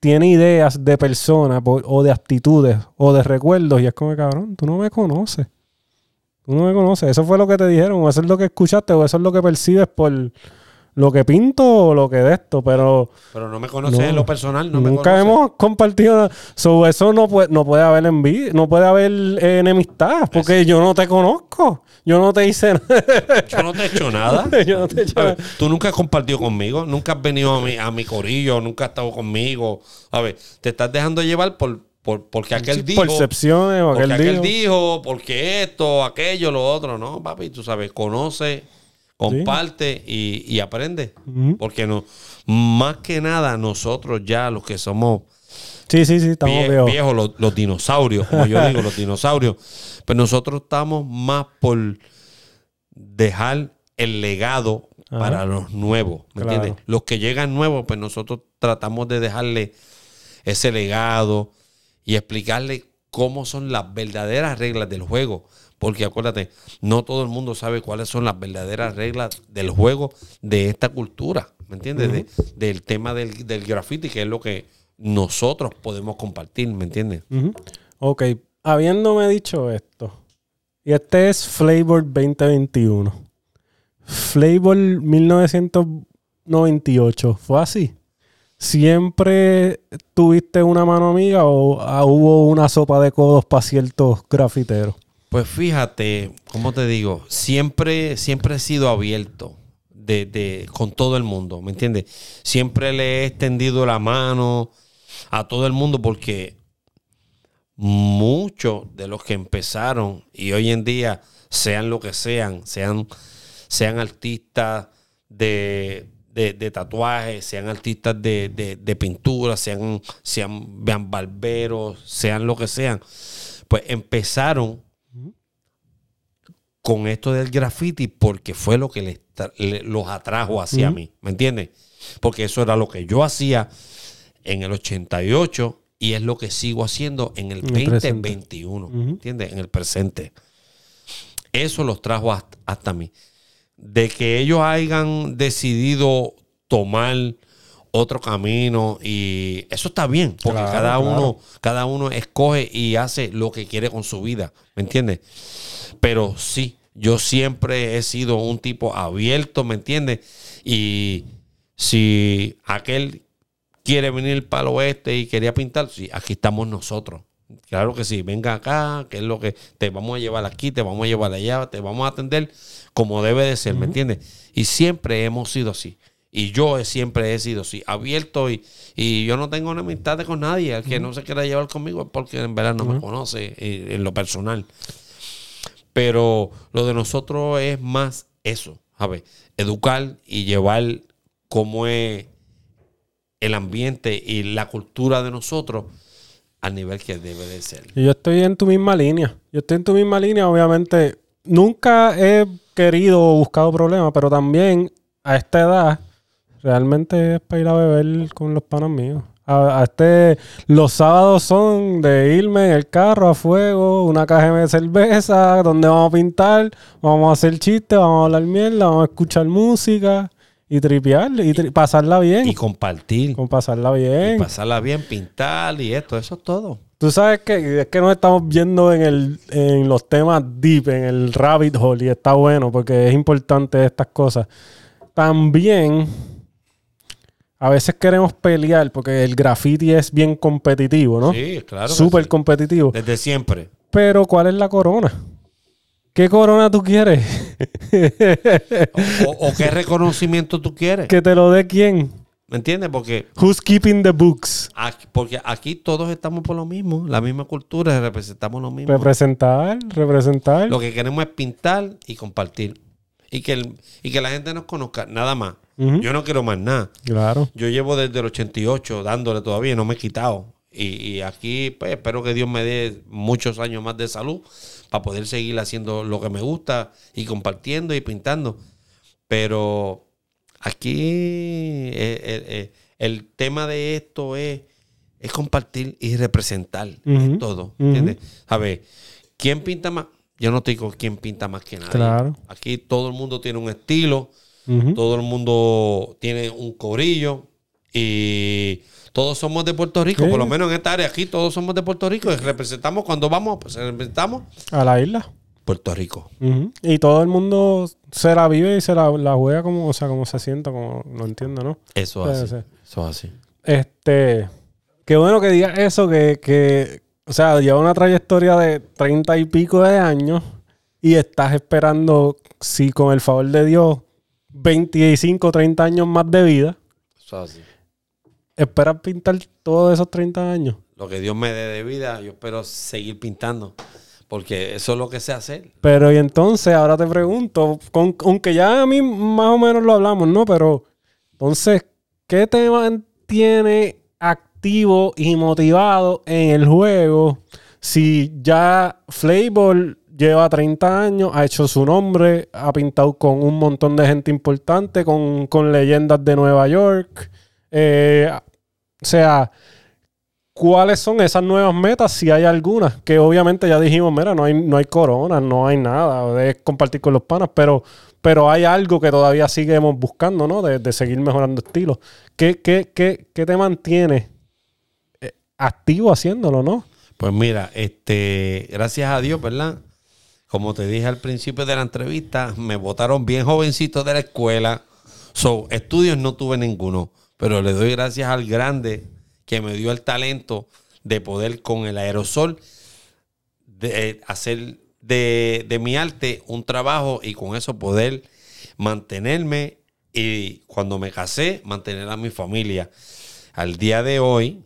tiene ideas de personas o de actitudes o de recuerdos y es como, cabrón, tú no me conoces. Tú no me conoces. Eso fue lo que te dijeron, o eso es lo que escuchaste, o eso es lo que percibes por lo que pinto o lo que de esto, pero Pero no me conoces No. en lo personal, no me nunca conoces. hemos compartido nada. So, eso no puede, no puede haber envidia, no puede haber eh, enemistad, porque yo no te conozco. Yo no te hice nada. *laughs* Yo no te he hecho nada. *laughs* yo no te he hecho nada. Tú nunca has compartido conmigo, nunca has venido a mi, a mi corillo, nunca has estado conmigo. A ver, te estás dejando llevar por, por porque aquel dijo. Percepciones o Porque aquel, aquel dijo. dijo, porque esto, aquello, lo otro, ¿no, papi? Tú sabes, conoce, comparte y, y aprende. Porque no, más que nada, nosotros ya, los que somos Sí, sí, sí, estamos vie- viejos. viejos, los, los dinosaurios, como yo digo, los dinosaurios, pues nosotros estamos más por dejar el legado Ajá. para los nuevos, ¿me Claro. entiendes? Los que llegan nuevos, pues nosotros tratamos de dejarle ese legado y explicarle cómo son las verdaderas reglas del juego. Porque acuérdate, no todo el mundo sabe cuáles son las verdaderas reglas del juego de esta cultura, ¿me entiendes? De- del tema del, del graffiti, que es lo que nosotros podemos compartir, ¿me entiendes? Ujú. Ok, habiéndome dicho esto, y este es Flavor 2021. Flavor 1998, ¿fue así? ¿Siempre tuviste una mano amiga o ah, hubo una sopa de codos para ciertos grafiteros? Pues fíjate, como te digo, siempre, siempre he sido abierto de, de- con todo el mundo, ¿me entiendes? Siempre le he extendido la mano a todo el mundo porque muchos de los que empezaron y hoy en día, sean lo que sean, sean, sean artistas de, de, de tatuajes, sean artistas de, de- pintura, sean, sean, vean barberos, sean lo que sean, pues empezaron con esto del graffiti porque fue lo que les le- los atrajo hacia Ujú. mí, ¿me entiendes? Porque eso era lo que yo hacía en el 88 y es lo que sigo haciendo en el el presente. 2021, Ujú. ¿entiendes? En el presente. Eso los trajo hasta, hasta mí. De que ellos hayan decidido tomar otro camino y eso está bien, porque Claro, cada claro. uno cada uno escoge y hace lo que quiere con su vida, ¿me entiendes? Pero sí, yo siempre he sido un tipo abierto, ¿me entiendes? Y si aquel quiere venir para el oeste y quería pintar, sí, aquí estamos nosotros. Claro que sí, venga acá, que es lo que te vamos a llevar aquí, te vamos a llevar allá, te vamos a atender como debe de ser, ¿me entiendes? Y siempre hemos sido así. Y yo siempre he sido así, abierto y, y yo no tengo enemistad con nadie. El que no se quiera llevar conmigo es porque en verdad no me conoce eh, en lo personal. Pero lo de nosotros es más eso, ¿sabes? Educar y llevar cómo es el ambiente y la cultura de nosotros al nivel que debe de ser. Yo estoy en tu misma línea. Yo estoy en tu misma línea, obviamente. Nunca he querido o buscado problemas, pero también a esta edad realmente es para ir a beber con los panos míos. A, a este, los sábados son de irme en el carro a fuego, una caja de cerveza, donde vamos a pintar, vamos a hacer chistes, vamos a hablar mierda, vamos a escuchar música y tripear y tri- pasarla bien. Y compartir, con pasarla bien. y pasarla bien, pintar y esto, eso es todo. Tú sabes que es que nos estamos viendo en, el, en los temas deep, en el rabbit hole, y está bueno porque es importante estas cosas. También, a veces queremos pelear porque el graffiti es bien competitivo, ¿no? Sí, claro. Súper sí. competitivo. Desde siempre. Pero, ¿cuál es la corona? ¿Qué corona tú quieres? O, o qué reconocimiento tú quieres. ¿Que te lo dé quién? ¿Me entiendes? Porque Who's keeping the books? aquí, porque aquí todos estamos por lo mismo, la misma cultura, representamos lo mismo. Representar, representar. Lo que queremos es pintar y compartir. Y que, el- y que la gente nos conozca, nada más. Yo no quiero más nada. Claro. Yo llevo desde el 88 dándole todavía no me he quitado. Y, y aquí, pues, espero que Dios me dé muchos años más de salud para poder seguir haciendo lo que me gusta y compartiendo y pintando. Pero aquí eh, eh, eh, el tema de esto es, es compartir y representar es todo. ¿Entiendes? A ver, ¿quién pinta más? Yo no te digo quién pinta más que nadie. Claro. Aquí todo el mundo tiene un estilo Todo el mundo tiene un corillo y todos somos de Puerto Rico, Sí. por lo menos en esta área aquí todos somos de Puerto Rico y representamos cuando vamos, pues representamos A la isla. Puerto Rico. Y todo el mundo se la vive y se la, la juega como, o sea, como se sienta, como no entiendo, ¿no? Eso es así. sí. Eso es así. Este, qué bueno que digas eso, que, que, o sea, lleva una trayectoria de treinta y pico de años y estás esperando, si con el favor de Dios, 25, 30 años más de vida. Eso es así. ¿Esperas pintar todos esos 30 años? Lo que Dios me dé de vida, yo espero seguir pintando. Porque eso es lo que sé hacer. Pero y entonces, ahora te pregunto, con- aunque ya a mí más o menos lo hablamos, ¿no? Pero entonces, ¿qué te mantiene activo y motivado en el juego si ya Flavor lleva 30 años, ha hecho su nombre, ha pintado con un montón de gente importante, con, con leyendas de Nueva York? Eh, o sea, ¿Cuáles son esas nuevas metas? Si hay algunas, que obviamente ya dijimos, mira, no hay, no hay corona, no hay nada, es compartir con los panas, pero, pero hay algo que todavía seguimos buscando, ¿no? De, de seguir mejorando estilos. ¿Qué, qué, qué, qué te mantiene eh, activo haciéndolo, no? Pues mira, este, gracias a Dios, ¿verdad? Como te dije al principio de la entrevista, me votaron bien jovencito de la escuela. So, estudios no tuve ninguno, pero le doy gracias al grande que me dio el talento de poder con el aerosol de, eh, hacer de, de mi arte un trabajo y con eso poder mantenerme y cuando me casé, mantener a mi familia. Al día de hoy,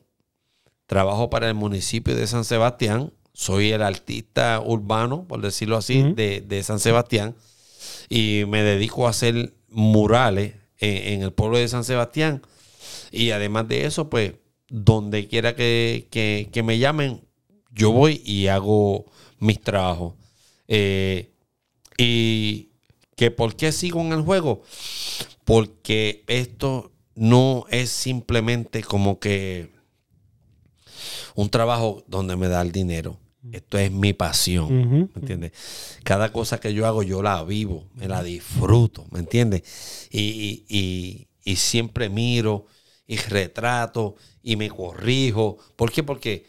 trabajo para el municipio de San Sebastián. Soy el artista urbano, por decirlo así, de, de San Sebastián. Y me dedico a hacer murales en, en el pueblo de San Sebastián. Y además de eso, pues, donde quiera que, que- que me llamen, yo voy y hago mis trabajos. Eh, y que por qué sigo en el juego, porque esto no es simplemente como que un trabajo donde me da el dinero. Esto es mi pasión. ¿Me entiendes? Cada cosa que yo hago, yo la vivo, me la disfruto, ¿me entiendes? Y, y- y- y siempre miro y retrato y me corrijo. ¿Por qué? Porque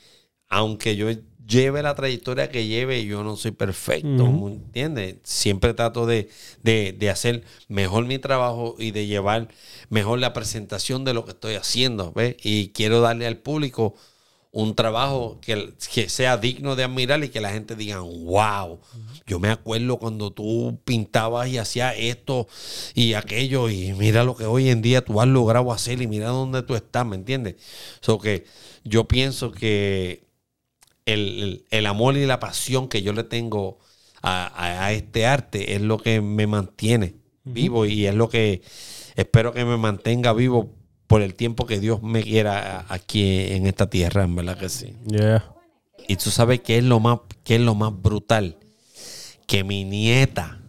aunque yo lleve la trayectoria que lleve, yo no soy perfecto. ¿me entiendes? Siempre trato de, de- de hacer mejor mi trabajo y de llevar mejor la presentación de lo que estoy haciendo, ¿ves? Y quiero darle al público un trabajo que, que sea digno de admirar y que la gente diga, wow, yo me acuerdo cuando tú pintabas y hacías esto y aquello y mira lo que hoy en día tú has logrado hacer y mira dónde tú estás, ¿me entiendes? So que yo pienso que el, el- el amor y la pasión que yo le tengo a, a- a este arte es lo que me mantiene vivo y es lo que espero que me mantenga vivo por el tiempo que Dios me quiera aquí en esta tierra, en verdad que sí. Yeah. Y tú sabes qué es lo más, qué es lo más brutal. Que mi nieta,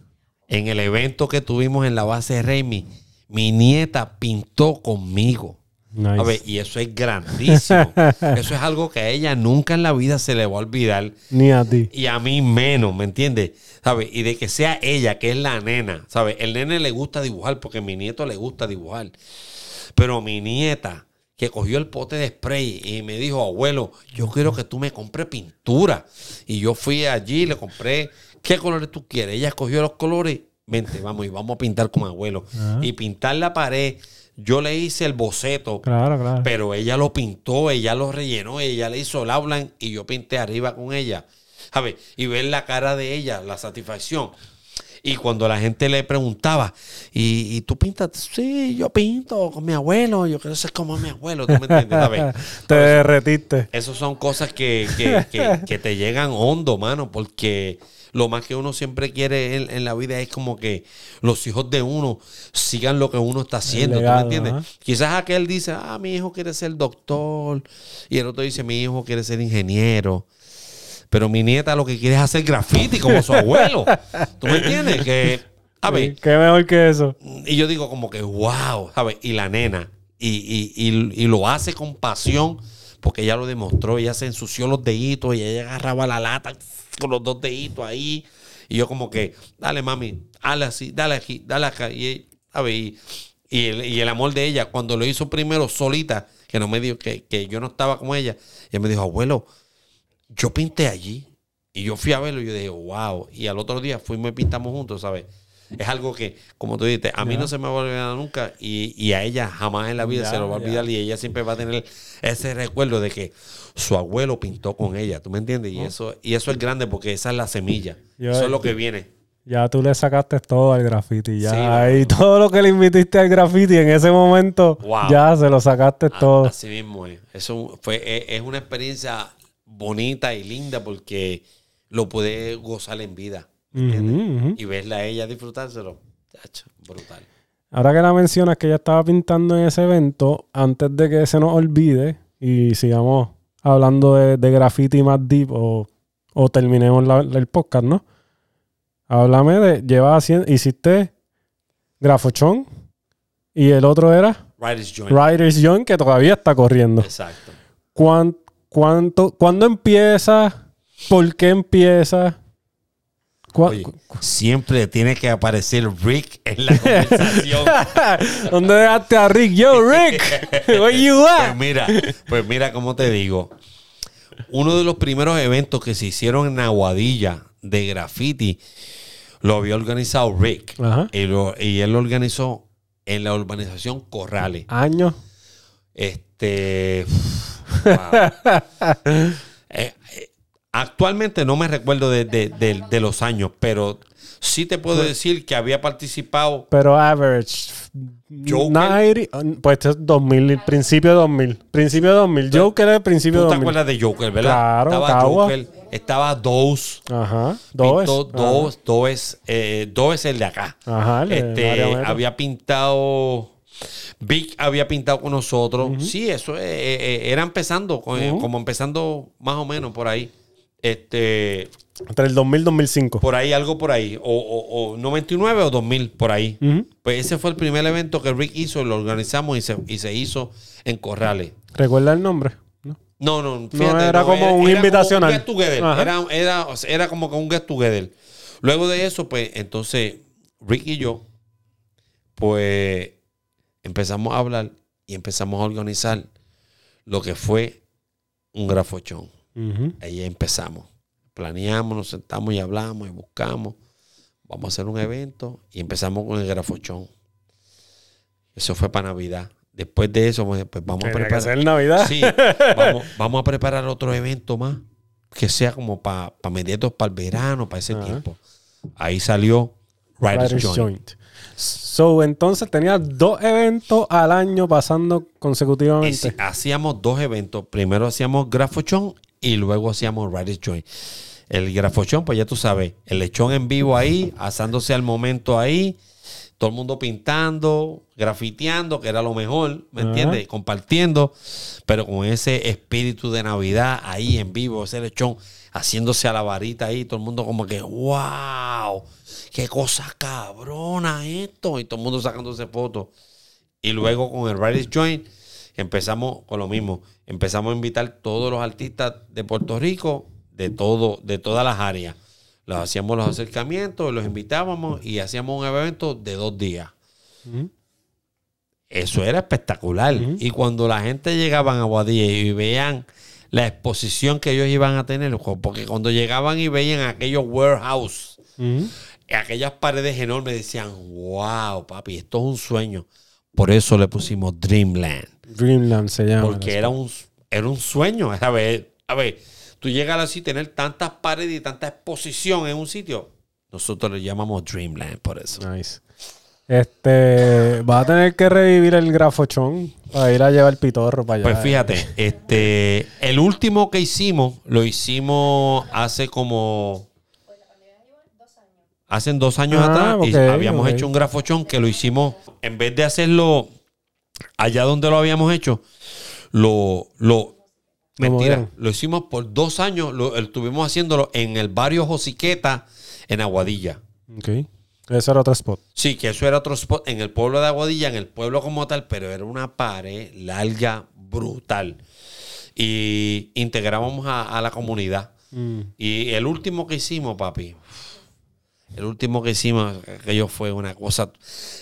en el evento que tuvimos en la base de Remy, mi nieta pintó conmigo. Nice. A ver, y eso es grandísimo. *laughs* eso es algo que a ella nunca en la vida se le va a olvidar. Ni a ti. Y a mí menos, ¿me entiendes? ¿Sabes? Y de que sea ella, que es la nena, ¿sabes? El nene le gusta dibujar porque a mi nieto le gusta dibujar. Pero mi nieta, que cogió el pote de spray y me dijo, abuelo, yo quiero que tú me compres pintura. Y yo fui allí le compré, ¿qué colores tú quieres? Ella escogió los colores. Vente, vamos, y vamos a pintar con abuelo. Ajá. Y pintar la pared, yo le hice el boceto. Claro, claro. Pero ella lo pintó, ella lo rellenó, ella le hizo el outline y yo pinté arriba con ella. ¿Sabes? Y ver la cara de ella, la satisfacción. Y cuando la gente le preguntaba, ¿y, y tú pintas? Sí, yo pinto con mi abuelo, yo quiero ser como mi abuelo, ¿tú me entiendes? ¿Sabes? *laughs* Te derretiste. Esas son cosas que, que- que- que te llegan hondo, mano, porque lo más que uno siempre quiere en, en la vida es como que los hijos de uno sigan lo que uno está haciendo, ¿tú me entiendes? Quizás aquel dice, ah, mi hijo quiere ser doctor, y el otro dice, mi hijo quiere ser ingeniero. Pero mi nieta lo que quiere es hacer graffiti como su abuelo. *laughs* ¿Tú me entiendes? Que, a ver, ¿Qué mejor que eso? y yo digo como que, wow, ¿sabes? Y la nena, y, y- y- y lo hace con pasión, porque ella lo demostró, ella se ensució los deditos y ella agarraba la lata con los dos deditos ahí. Y yo como que, dale mami, dale así, dale aquí, dale acá. Y, a ver, y, y el, y el amor de ella, cuando lo hizo primero solita, que no me dijo que, que yo no estaba como ella, ella me dijo, abuelo, yo pinté allí Y yo fui a verlo y yo dije, wow. Y al otro día fuimos y pintamos juntos, ¿sabes? Es algo que, como tú dices, a mí no se me va a olvidar nunca y, y a ella jamás en la vida se lo va a olvidar y ella siempre va a tener ese recuerdo de que su abuelo pintó con ella, ¿tú me entiendes? Y, eso, y eso es grande porque esa es la semilla. Yo- eso es lo que viene. Ya tú le sacaste todo al graffiti. Ya. Sí, y todo lo que le invitiste al graffiti en ese momento, Wow. ya se lo sacaste todo. Así mismo es. Eso fue, es, es una experiencia bonita y linda porque lo pude gozar en vida. Ujú, ujú. Y verla a ella disfrutárselo. Chacho, brutal. Ahora que la mencionas que ella estaba pintando en ese evento, antes de que se nos olvide y sigamos hablando de, de graffiti más deep o, o terminemos la- el podcast, ¿no? Háblame de, llevas haciendo, hiciste Grafochón y el otro era Writer's Joint. Riders Young que todavía está corriendo. Exacto. ¿Cuán- cuánto, ¿Cuándo empieza? ¿Por qué empieza? ¿Cuá- Oye, siempre tiene que aparecer Rick en la conversación. *laughs* ¿Dónde dejaste a Rick? Yo, Rick, *laughs* where you Pues at? mira, pues mira cómo te digo. Uno de los primeros eventos que se hicieron en Aguadilla de graffiti lo había organizado Rick. Ajá. Y, lo- y él lo organizó en la urbanización Corrales. Años. Este. Wow. *laughs* Eh, eh, actualmente no me recuerdo de, de- de- de los años, pero sí te puedo decir que había participado. Pero average. Joker. 90, pues este es 2000, principio de 2000. Principio de 2000. Joker es principio ¿Tú de te 2000. acuerdas de Joker, verdad? Claro, estaba Cagua. Joker, estaba Dose. Ajá. Dos. Pintó dos, dos es, eh, el de acá. Ajá. el Este, había pintado. Vic había pintado con nosotros. Sí, eso eh, eh, eh, era empezando, como empezando más o menos por ahí. Este, Entre el 2000 y 2005. por ahí, algo por ahí. O, o- o 99 o 2000, por ahí. Pues ese fue el primer evento que Rick hizo, lo organizamos y se, y se hizo en Corrales. ¿Recuerda el nombre? ¿No? No, no, fíjate. era como un invitacional. get together. Ajá. Era, era, era como un get together. Luego de eso, pues, entonces, Rick y yo, pues, empezamos a hablar y empezamos a organizar lo que fue un grafochón. Ahí empezamos. Planeamos, nos sentamos y hablamos y buscamos. Vamos a hacer un evento y empezamos con el grafochón. Eso fue para Navidad. Después de eso, pues vamos a Tenía que preparar. ser Navidad. Sí, vamos, *laughs* vamos a preparar otro evento más que sea como para mediados para el verano, para ese tiempo. Ahí salió Riders. Joint. So, entonces tenías dos eventos al año pasando consecutivamente. hacíamos dos eventos. Primero hacíamos Grafochón y luego hacíamos Riders Joint. El Grafochón, pues ya tú sabes, el lechón en vivo ahí, asándose al momento ahí, todo el mundo pintando, grafiteando, que era lo mejor, ¿me entiendes? Compartiendo, pero con ese espíritu de Navidad ahí en vivo, ese lechón haciéndose a la varita ahí, todo el mundo como que, wow, qué cosa cabrona esto, y todo el mundo sacándose fotos. Y luego con el Riders Joint empezamos con lo mismo. Empezamos a invitar todos los artistas de Puerto Rico, de todo, de todas las áreas. Los hacíamos los acercamientos, los invitábamos y hacíamos un evento de dos días. Eso era espectacular. Y cuando la gente llegaba a Guadilla y veían la exposición que ellos iban a tener, porque cuando llegaban y veían aquellos warehouse. Aquellas paredes enormes, decían, wow, papi, esto es un sueño. Por eso le pusimos Dreamland. Dreamland se llama. Porque era un, era un sueño. *laughs* A ver, a ver, tú llegas así, tener tantas paredes y tanta exposición en un sitio. Nosotros le llamamos Dreamland por eso. Nice. Este, va a tener que revivir el grafochón para ir a llevar el pitorro para allá. Pues fíjate, este, el último que hicimos, lo hicimos hace como. Hace dos años Ah, atrás y habíamos hecho un grafochón que lo hicimos, en vez de hacerlo allá donde lo habíamos hecho, lo, lo, mentira, lo hicimos por dos años, lo estuvimos haciéndolo en el barrio Josiqueta, en Aguadilla. Ok. Ese era otro spot. Sí, que eso era otro spot en el pueblo de Aguadilla, en el pueblo como tal, pero era una pared larga, brutal. Y integrábamos a, a la comunidad. Mm. Y el último que hicimos, papi, El último que hicimos, aquello fue una cosa.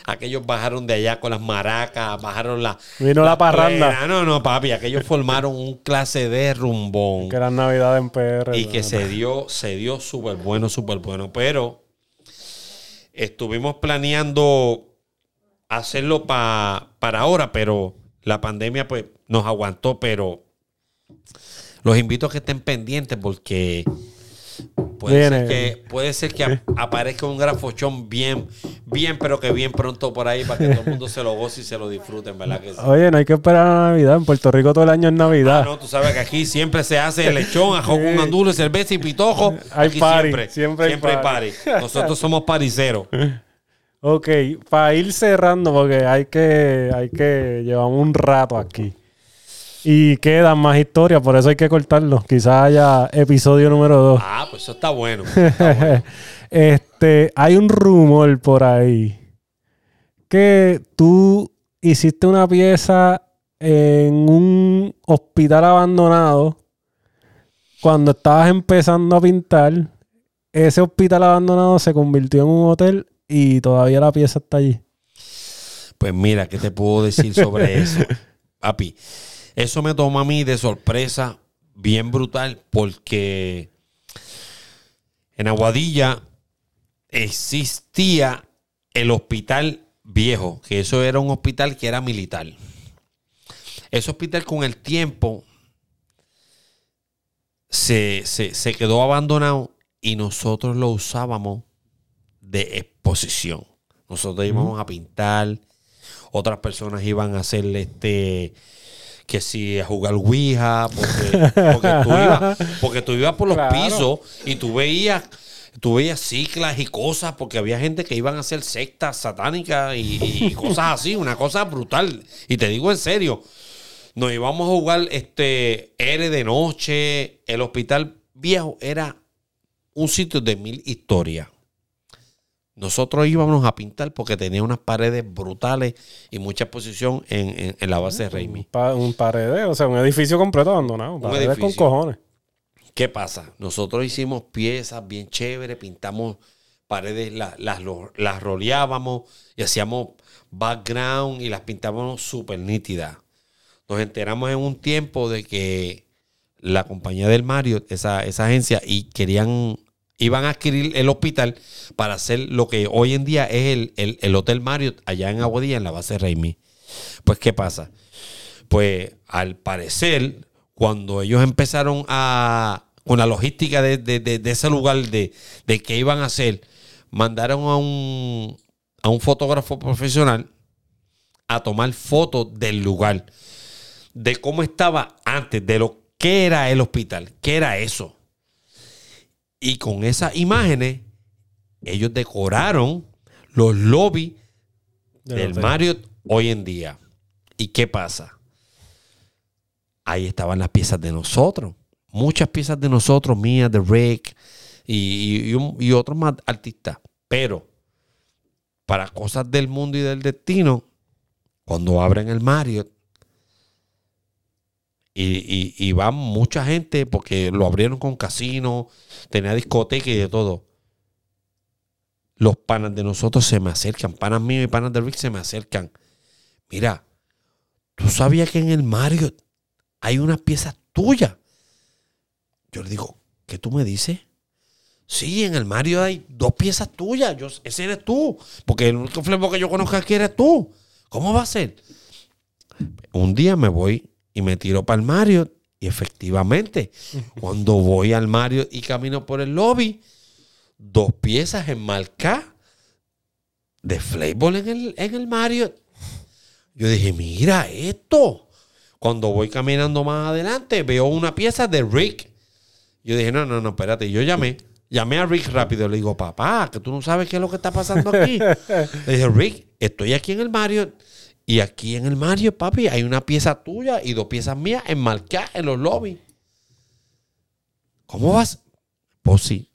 Aquellos bajaron de allá con las maracas, bajaron la. Vino la parranda. plena. No, no, papi. Aquellos formaron un clase de rumbón. Que era Navidad en PR. Y que se dio, se dio súper bueno, súper bueno. Pero estuvimos planeando hacerlo pa- para ahora, pero la pandemia pues nos aguantó, pero los invito a que estén pendientes porque puede Viene. ser que, puede ser que ap- aparezca un grafochón bien, bien, pero que bien pronto por ahí para que todo el mundo se lo goce y se lo disfruten, ¿verdad que sí? Oye, no hay que esperar a Navidad. En Puerto Rico todo el año es Navidad. Ah, no, tú sabes que aquí siempre se hace lechón, *laughs* ajo con andulo, cerveza y pitojo. Hay Aquí party, siempre, siempre hay siempre hay party. party. Nosotros somos pariceros. *laughs* Ok, para ir cerrando, porque hay que, hay que, llevamos un rato aquí. Y quedan más historias, por eso hay que cortarlo. Quizás haya episodio número 2. Ah, pues eso está bueno. *laughs* está bueno. este, hay un rumor por ahí que tú hiciste una pieza en un hospital abandonado cuando estabas empezando a pintar. Ese hospital abandonado se convirtió en un hotel y todavía la pieza está allí. Pues mira, ¿qué te puedo decir sobre eso? *laughs* Papi, eso me toma a mí de sorpresa bien brutal porque en Aguadilla existía el hospital viejo, que eso era un hospital que era militar. Ese hospital con el tiempo se, se- se quedó abandonado y nosotros lo usábamos de exposición. Nosotros íbamos a pintar, otras personas iban a hacerle este que si a jugar Ouija, porque, porque tú ibas, porque tú ibas por los Claro. pisos y tú veías, tú veías ciclas y cosas, porque había gente que iban a hacer sectas satánicas y, y cosas así, una cosa brutal. Y te digo en serio, nos íbamos a jugar este R de noche, el hospital viejo era un sitio de mil historias. Nosotros íbamos a pintar porque tenía unas paredes brutales y mucha exposición en, en- en la base de Un, Raimi. pa- un paredeo, o sea, un edificio completo abandonado. Paredes con cojones. ¿Qué pasa? Nosotros hicimos piezas bien chéveres, pintamos paredes, la- las, lo- las roleábamos y hacíamos background y las pintábamos súper nítidas. Nos enteramos en un tiempo de que la compañía del Mario, esa, esa agencia, y querían, iban a adquirir el hospital para hacer lo que hoy en día es el, el- el Hotel Mario allá en Aguadilla, en la base Raimi. Pues, ¿qué pasa? Pues al parecer, cuando ellos empezaron a, con la logística de, de- de- ese lugar, de, de qué iban a hacer, mandaron a un, a un fotógrafo profesional a tomar fotos del lugar, de cómo estaba antes, de lo que era el hospital, qué era eso. Y con esas imágenes, ellos decoraron los lobbies Del. Marriott hoy en día. ¿Y qué pasa? Ahí estaban las piezas de nosotros. Muchas piezas de nosotros, mías, de Rick y, y- y otros más artistas. Pero para cosas del mundo y del destino, cuando abren el Marriott y, y, va mucha gente porque lo abrieron con casino, tenía discoteca y de todo los panas de nosotros se me acercan, panas míos y panas de Rick se me acercan. Mira, ¿tú sabías que en el Mario hay unas piezas tuyas? Yo le digo, ¿qué tú me dices? Sí, en el Mario hay dos piezas tuyas. Yo, ese eres tú. Porque el único flepo que yo conozco aquí eres tú. ¿Cómo va a ser? Un día me voy y me tiro para el Mario. Y efectivamente, *laughs* cuando voy al Mario y camino por el lobby, dos piezas enmarcadas de Flavor en el, en el Mario. Yo dije, mira esto. Cuando voy caminando más adelante, veo una pieza de Rick. Yo dije, no, no, no, espérate. Yo llamé. Llamé a Rick rápido. Le digo, papá, que tú no sabes qué es lo que está pasando aquí. *laughs* Le dije, Rick, estoy aquí en el Mario. Y aquí en el Mario, papi, hay una pieza tuya y dos piezas mías enmarcadas en los lobbies. ¿Cómo vas? Pues sí,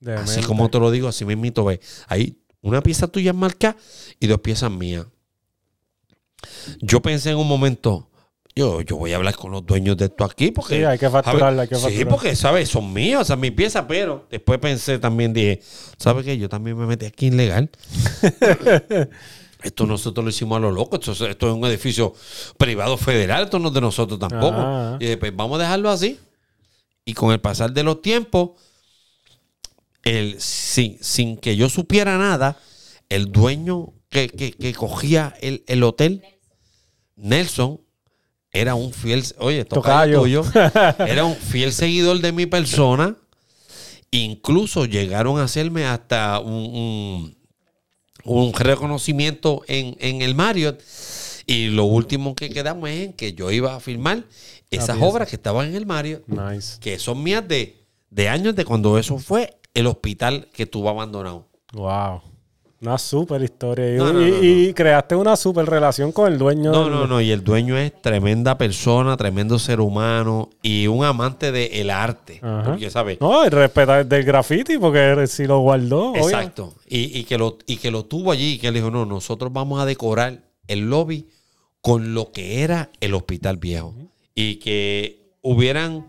Así Demente. como te lo digo, así mismito ve. Hay una pieza tuya marcada y dos piezas mías. Yo pensé en un momento, yo, yo voy a hablar con los dueños de esto aquí porque... Sí, hay que facturarla, hay que Sí, facturar. porque, ¿sabes? Son míos, o sea, mi pieza, pero después pensé también, dije, ¿sabes qué? Yo también me metí aquí ilegal. *laughs* esto nosotros lo hicimos a lo loco, esto, es- esto es un edificio privado federal, esto no es de nosotros tampoco. Ah. Y después vamos a dejarlo así. Y con el pasar de los tiempos, el, sin, sin que yo supiera nada, el dueño que, que- que cogía el, el hotel, Nelson, era un fiel, oye, tocayo Tocayo. tuyo, *laughs* era un fiel seguidor de mi persona. Incluso llegaron a hacerme hasta un, un- un reconocimiento en, en el Marriott. Y lo último que quedamos es en que yo iba a filmar esas obras que estaban en el Marriott Nice. que son mías de, de años de cuando eso fue el hospital que tuvo abandonado. Wow. Una super historia. Y, No, no, y- no, y creaste una super relación con el dueño. No, del- no, no. Y el dueño es tremenda persona, tremendo ser humano y un amante del arte. Ajá. Porque, ¿sabes? No, y respetar del graffiti porque si lo guardó. Exacto. Y, y que lo, y que lo tuvo allí y que le dijo, no, nosotros vamos a decorar el lobby con lo que era el hospital viejo. Y que hubieran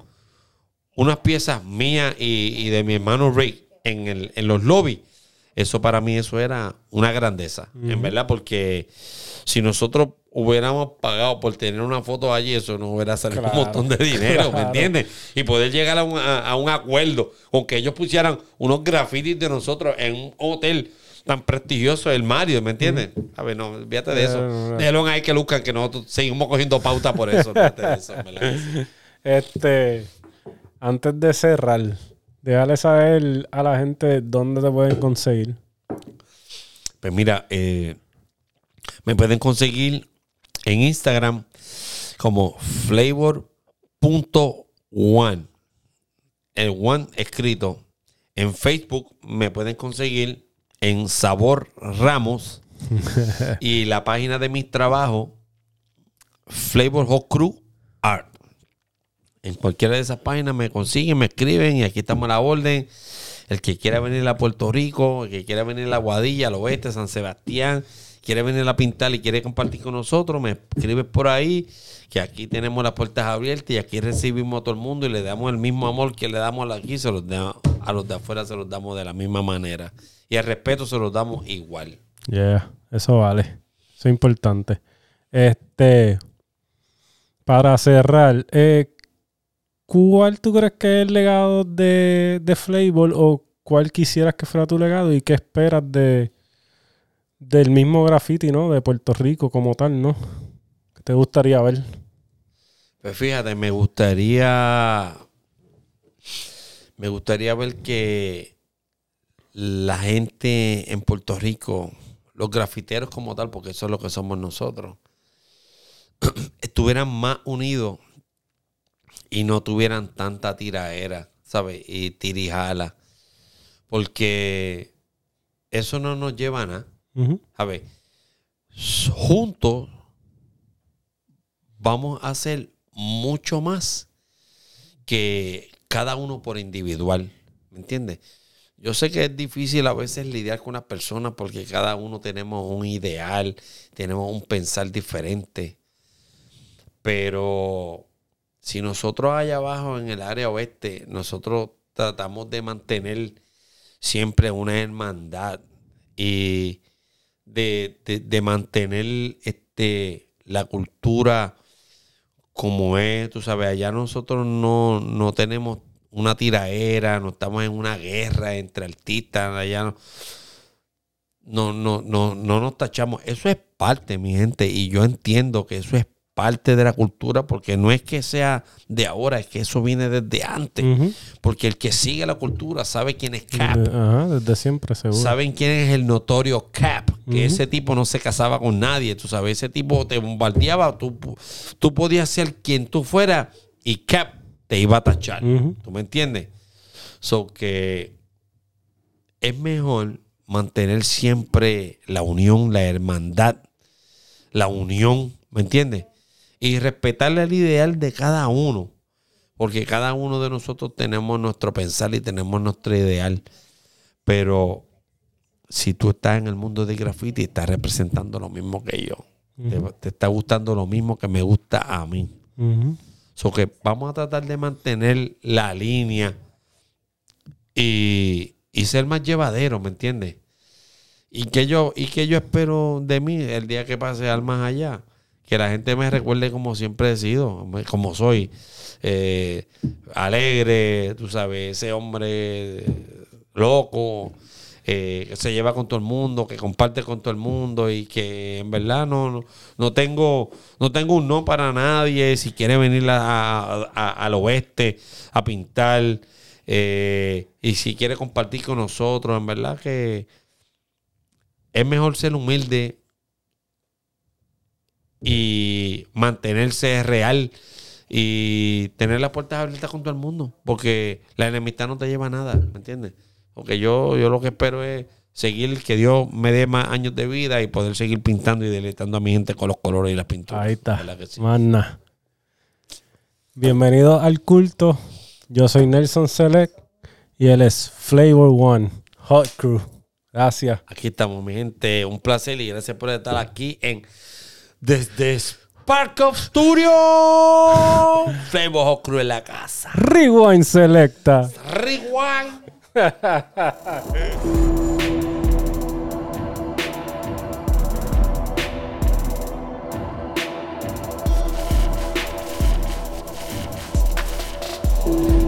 unas piezas mías y, y de mi hermano Rick en, el, en los lobbies. Eso para mí eso era una grandeza, en verdad, porque si nosotros hubiéramos pagado por tener una foto allí, eso nos hubiera salido Claro, un montón de dinero, ¿me entiendes? Y poder llegar a un, a- a un acuerdo con que ellos pusieran unos grafitis de nosotros en un hotel tan prestigioso, el Mario, ¿me entiendes? A ver, no, olvídate de eso. No. Déjalo ahí que luzcan, que nosotros seguimos cogiendo pauta por eso. de eso, ¿verdad? *laughs* Este, antes de cerrar, déjale saber a la gente dónde te pueden conseguir. Pues mira, eh, me pueden conseguir en Instagram como flavor.one. El one escrito. En Facebook me pueden conseguir en Sabor Ramos. *laughs* y la página de mis trabajos, Flavor Hot Crew Art. En cualquiera de esas páginas me consiguen, me escriben y aquí estamos a la orden. El que quiera venir a Puerto Rico, el que quiera venir a Guadilla, al oeste, San Sebastián, quiere venir a pintar y quiere compartir con nosotros, me escribe por ahí, que aquí tenemos las puertas abiertas y aquí recibimos a todo el mundo y le damos el mismo amor que le damos aquí, se los da- a los de afuera se los damos de la misma manera. Y el respeto se los damos igual. Yeah, eso vale. Eso es importante. Este, para cerrar, eh, ¿cuál tú crees que es el legado de, de Flavor o cuál quisieras que fuera tu legado y qué esperas de del mismo graffiti, ¿no? De Puerto Rico como tal, ¿no? ¿Qué te gustaría ver? Pues fíjate, me gustaría. Me gustaría ver que la gente en Puerto Rico, los grafiteros como tal, porque eso es lo que somos nosotros, *clears throat* estuvieran más unidos y no tuvieran tanta tiraera, ¿sabes? Y tirijala. Porque eso no nos lleva a nada. A ver, juntos vamos a hacer mucho más que cada uno por individual. ¿Me entiendes? Yo sé que es difícil a veces lidiar con una persona porque cada uno tenemos un ideal, tenemos un pensar diferente. Pero si nosotros allá abajo en el área oeste, nosotros tratamos de mantener siempre una hermandad y de, de- mantener este, la cultura como es, tú sabes, allá nosotros no, no tenemos una tiraera, no estamos en una guerra entre artistas, allá no, no, no, no, no nos tachamos. Eso es parte, mi gente, y yo entiendo que eso es parte de la cultura porque no es que sea de ahora, es que eso viene desde antes. Porque el que sigue la cultura sabe quién es Cap. De- ajá, desde siempre, seguro. ¿Saben quién es el notorio Cap? Que ese tipo no se casaba con nadie, tú sabes, ese tipo te bombardeaba, tú, tú podías ser quien tú fueras y Cap te iba a tachar. ¿Tú me entiendes? So que es mejor mantener siempre la unión, la hermandad, la unión, ¿me entiendes? Y respetarle el ideal de cada uno. Porque cada uno de nosotros tenemos nuestro pensar y tenemos nuestro ideal. Pero si tú estás en el mundo del graffiti, estás representando lo mismo que yo. te, te está gustando lo mismo que me gusta a mí. So que vamos a tratar de mantener la línea y, y ser más llevadero, ¿me entiendes? Y que yo, y que yo espero de mí el día que pase al más allá. Que la gente me recuerde como siempre he sido, como soy. eh, alegre, tú sabes, ese hombre loco, eh, que se lleva con todo el mundo, que comparte con todo el mundo y que en verdad no, no, no tengo no tengo un no para nadie. Si quiere venir a- al oeste a pintar eh, y si quiere compartir con nosotros, en verdad que es mejor ser humilde y mantenerse real y tener las puertas abiertas con todo el mundo. Porque la enemistad no te lleva a nada, ¿me entiendes? Porque yo, yo lo que espero es seguir, que Dios me dé más años de vida y poder seguir pintando y deleitando a mi gente con los colores y las pinturas. Ahí está. ¿Verdad que sí? Nada. Bienvenido al culto. Yo soy Nelson Select y él es Flavor One, Hot Crew. Gracias. Aquí estamos, mi gente. Un placer y gracias por estar aquí en desde Spark of Studio, Flavor of Crew en la casa. Rewind Selecta. Rewind. *laughs*